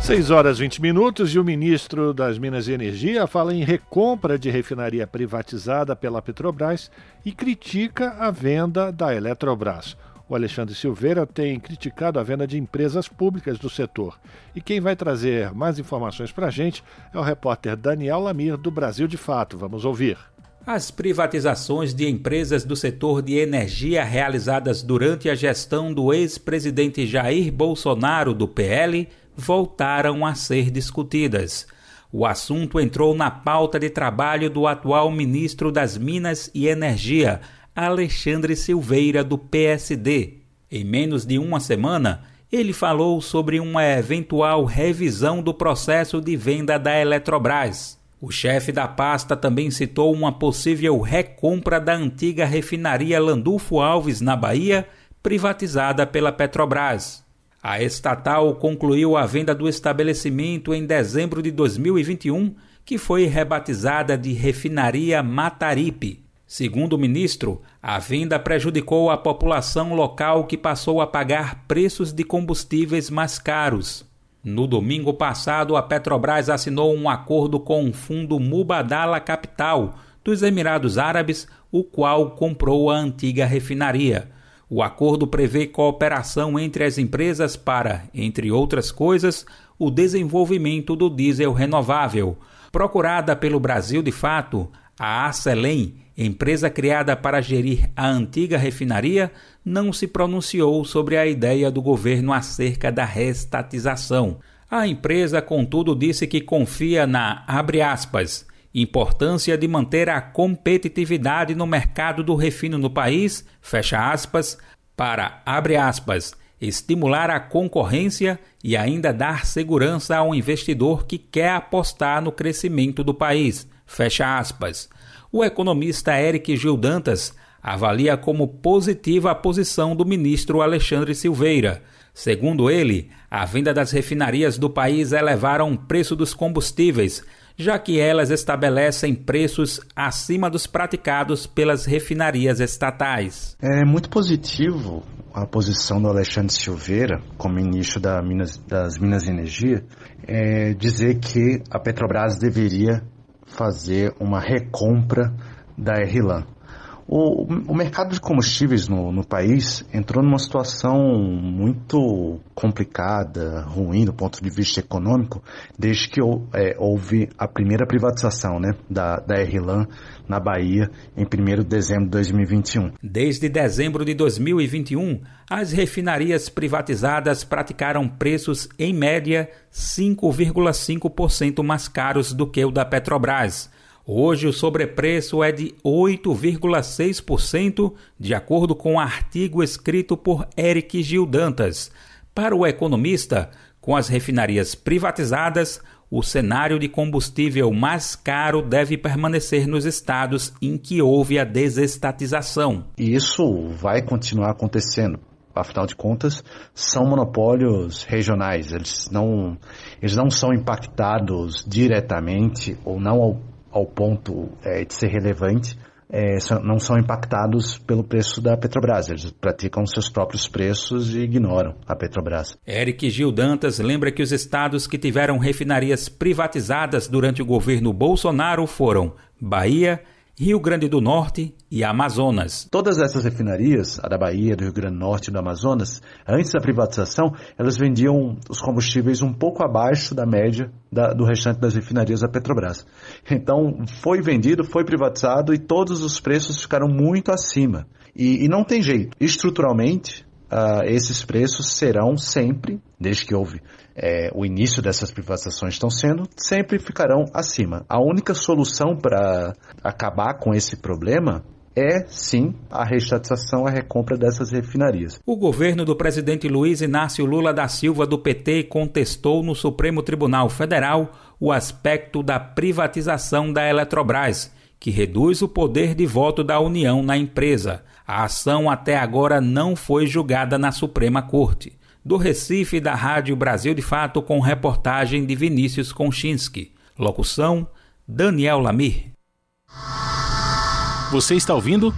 6 horas 20 minutos e o ministro das Minas e Energia fala em recompra de refinaria privatizada pela Petrobras e critica a venda da Eletrobras. O Alexandre Silveira tem criticado a venda de empresas públicas do setor. E quem vai trazer mais informações para a gente é o repórter Daniel Lamir, do Brasil de Fato. Vamos ouvir. As privatizações de empresas do setor de energia realizadas durante a gestão do ex-presidente Jair Bolsonaro, do PL, voltaram a ser discutidas. O assunto entrou na pauta de trabalho do atual ministro das Minas e Energia, Alexandre Silveira, do PSD. Em menos de uma semana, ele falou sobre uma eventual revisão do processo de venda da Eletrobras. O chefe da pasta também citou uma possível recompra da antiga refinaria Landulfo Alves, na Bahia, privatizada pela Petrobras. A estatal concluiu a venda do estabelecimento em dezembro de 2021, que foi rebatizada de Refinaria Mataripe. Segundo o ministro, a venda prejudicou a população local que passou a pagar preços de combustíveis mais caros. No domingo passado, a Petrobras assinou um acordo com o fundo Mubadala Capital dos Emirados Árabes, o qual comprou a antiga refinaria. O acordo prevê cooperação entre as empresas para, entre outras coisas, o desenvolvimento do diesel renovável. Procurada pelo Brasil de fato, a Acelém, empresa criada para gerir a antiga refinaria, não se pronunciou sobre a ideia do governo acerca da restatização. A empresa, contudo, disse que confia na, aspas, importância de manter a competitividade no mercado do refino no país, aspas, para, aspas, estimular a concorrência e ainda dar segurança ao investidor que quer apostar no crescimento do país, fecha aspas. O economista Eric Gil Dantas avalia como positiva a posição do ministro Alexandre Silveira. Segundo ele, a venda das refinarias do país elevaram o preço dos combustíveis, já que elas estabelecem preços acima dos praticados pelas refinarias estatais. É muito positivo a posição do Alexandre Silveira, como ministro Minas, das Minas e Energia, é dizer que a Petrobras deveria fazer uma recompra da RLAN. O, o mercado de combustíveis no, no, país entrou numa situação muito complicada, ruim do ponto de vista econômico, desde que é, houve a primeira privatização né, da, da RLAN na Bahia em 1 de dezembro de 2021. Desde dezembro de 2021, as refinarias privatizadas praticaram preços, em média, 5,5% mais caros do que o da Petrobras Hoje o sobrepreço é de 8,6%, de acordo com um artigo escrito por Eric Gil Dantas. Para o economista, com as refinarias privatizadas, o cenário de combustível mais caro deve permanecer nos estados em que houve a desestatização. E isso vai continuar acontecendo. Afinal de contas, são monopólios regionais. Eles não, eles não são impactados diretamente ou não ao ponto é, de ser relevante é, não são impactados pelo preço da Petrobras. Eles praticam seus próprios preços e ignoram a Petrobras. Eric Gil Dantas lembra que os estados que tiveram refinarias privatizadas durante o governo Bolsonaro foram Bahia, Rio Grande do Norte e Amazonas. Todas essas refinarias, a da Bahia, do Rio Grande do Norte e do Amazonas, antes da privatização, elas vendiam os combustíveis um pouco abaixo da média da, do restante das refinarias da Petrobras. Então, foi vendido, foi privatizado e todos os preços ficaram muito acima. E, e não tem jeito. Estruturalmente, uh, esses preços serão sempre, desde que houve é, o início dessas privatizações estão sendo, sempre ficarão acima. A única solução para acabar com esse problema é sim a reestatização, a recompra dessas refinarias. O governo do presidente Luiz Inácio Lula da Silva do PT contestou no Supremo Tribunal Federal o aspecto da privatização da Eletrobras, que reduz o poder de voto da União na empresa. A ação até agora não foi julgada na Suprema Corte. Do Recife, da Rádio Brasil de Fato, com reportagem de Vinícius Konchinski. Locução: Daniel Lamir. Você está ouvindo?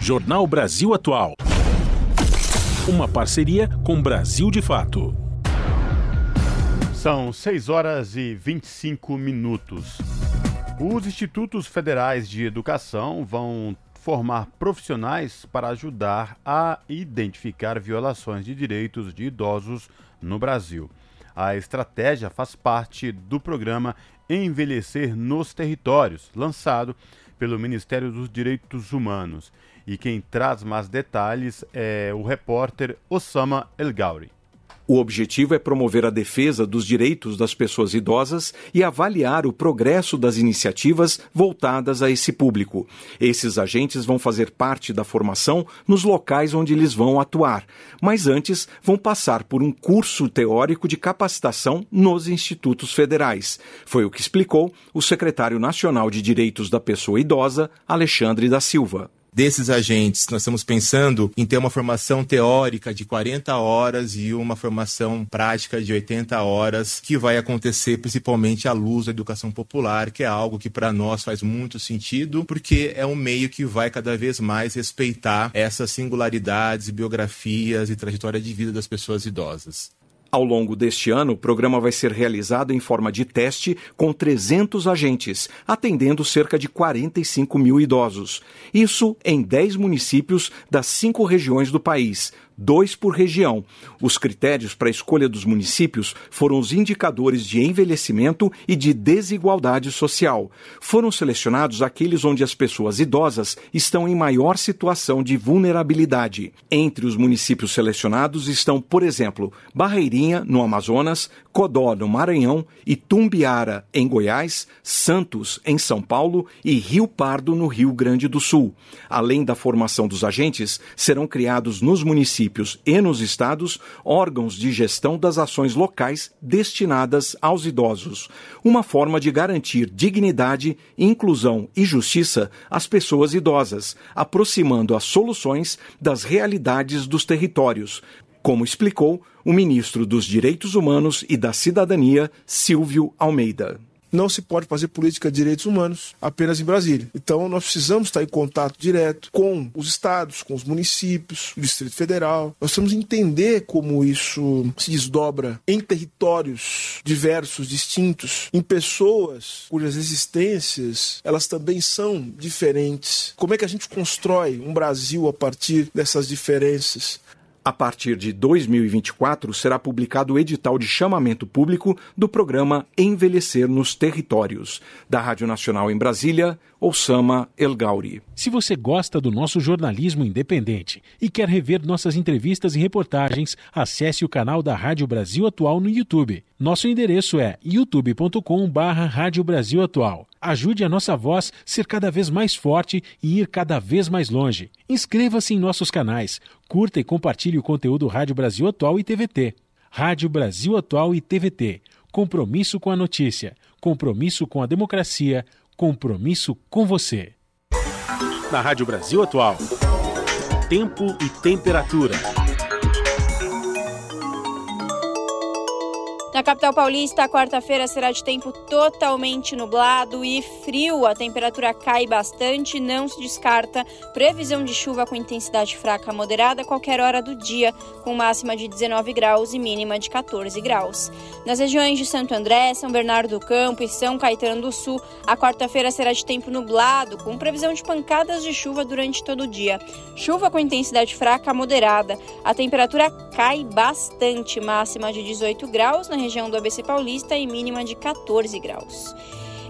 Jornal Brasil Atual. Uma parceria com Brasil de Fato. São 6 horas e 25 minutos. Os institutos federais de educação vão formar profissionais para ajudar a identificar violações de direitos de idosos no Brasil. A estratégia faz parte do programa Envelhecer nos Territórios, lançado pelo Ministério dos Direitos Humanos. E quem traz mais detalhes é o repórter Osama El Gauri. O objetivo é promover a defesa dos direitos das pessoas idosas e avaliar o progresso das iniciativas voltadas a esse público. Esses agentes vão fazer parte da formação nos locais onde eles vão atuar, mas antes vão passar por um curso teórico de capacitação nos institutos federais. Foi o que explicou o secretário nacional de Direitos da Pessoa Idosa, Alexandre da Silva desses agentes, nós estamos pensando em ter uma formação teórica de 40 horas e uma formação prática de 80 horas, que vai acontecer principalmente à luz da educação popular, que é algo que para nós faz muito sentido, porque é um meio que vai cada vez mais respeitar essas singularidades, biografias e trajetória de vida das pessoas idosas. Ao longo deste ano, o programa vai ser realizado em forma de teste com 300 agentes, atendendo cerca de 45 mil idosos. Isso em 10 municípios das cinco regiões do país, dois por região. Os critérios para a escolha dos municípios foram os indicadores de envelhecimento e de desigualdade social. Foram selecionados aqueles onde as pessoas idosas estão em maior situação de vulnerabilidade. Entre os municípios selecionados estão, por exemplo, Barreirinha, no Amazonas, Codó, no Maranhão, Itumbiara, em Goiás, Santos, em São Paulo e Rio Pardo, no Rio Grande do Sul. Além da formação dos agentes, serão criados nos municípios municípios e nos estados órgãos de gestão das ações locais destinadas aos idosos, uma forma de garantir dignidade, inclusão e justiça às pessoas idosas, aproximando as soluções das realidades dos territórios, como explicou o ministro dos Direitos Humanos e da Cidadania, Silvio Almeida não se pode fazer política de direitos humanos apenas em Brasília. Então nós precisamos estar em contato direto com os estados, com os municípios, o Distrito Federal. Nós precisamos entender como isso se desdobra em territórios diversos, distintos, em pessoas cujas existências elas também são diferentes. Como é que a gente constrói um Brasil a partir dessas diferenças? A partir de 2024, será publicado o edital de chamamento público do programa Envelhecer nos Territórios. Da Rádio Nacional em Brasília, Osama El Gauri. Se você gosta do nosso jornalismo independente e quer rever nossas entrevistas e reportagens, acesse o canal da Rádio Brasil Atual no YouTube. Nosso endereço é youtube.com/barra Rádio Brasil Atual. Ajude a nossa voz ser cada vez mais forte e ir cada vez mais longe. Inscreva-se em nossos canais, curta e compartilhe o conteúdo Rádio Brasil Atual e TVT. Rádio Brasil Atual e TVT. Compromisso com a notícia, compromisso com a democracia, compromisso com você. Na Rádio Brasil Atual. Tempo e temperatura. Na capital paulista, a quarta-feira será de tempo totalmente nublado e frio. A temperatura cai bastante, não se descarta previsão de chuva com intensidade fraca moderada a qualquer hora do dia, com máxima de 19 graus e mínima de 14 graus. Nas regiões de Santo André, São Bernardo do Campo e São Caetano do Sul, a quarta-feira será de tempo nublado, com previsão de pancadas de chuva durante todo o dia. Chuva com intensidade fraca moderada. A temperatura cai bastante, máxima de 18 graus na região do ABC Paulista e mínima de 14 graus.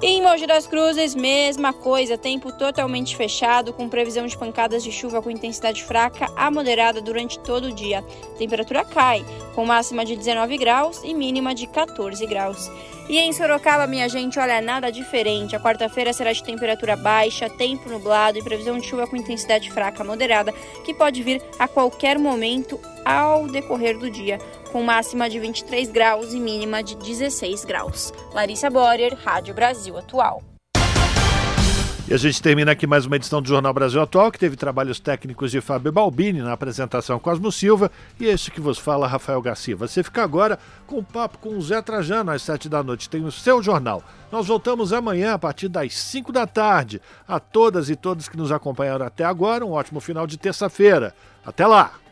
Em Mogi das Cruzes, mesma coisa, tempo totalmente fechado, com previsão de pancadas de chuva com intensidade fraca a moderada durante todo o dia. temperatura cai, com máxima de 19 graus e mínima de 14 graus. E em Sorocaba, minha gente, olha, nada diferente. A quarta-feira será de temperatura baixa, tempo nublado e previsão de chuva com intensidade fraca a moderada, que pode vir a qualquer momento ao decorrer do dia com máxima de 23 graus e mínima de 16 graus. Larissa Borer, Rádio Brasil Atual. E a gente termina aqui mais uma edição do Jornal Brasil Atual, que teve trabalhos técnicos de Fábio Balbini na apresentação Cosmo Silva e este que vos fala, Rafael Garcia. Você fica agora com o papo com o Zé Trajano às sete da noite. Tem o seu jornal. Nós voltamos amanhã a partir das cinco da tarde. A todas e todos que nos acompanharam até agora, um ótimo final de terça-feira. Até lá!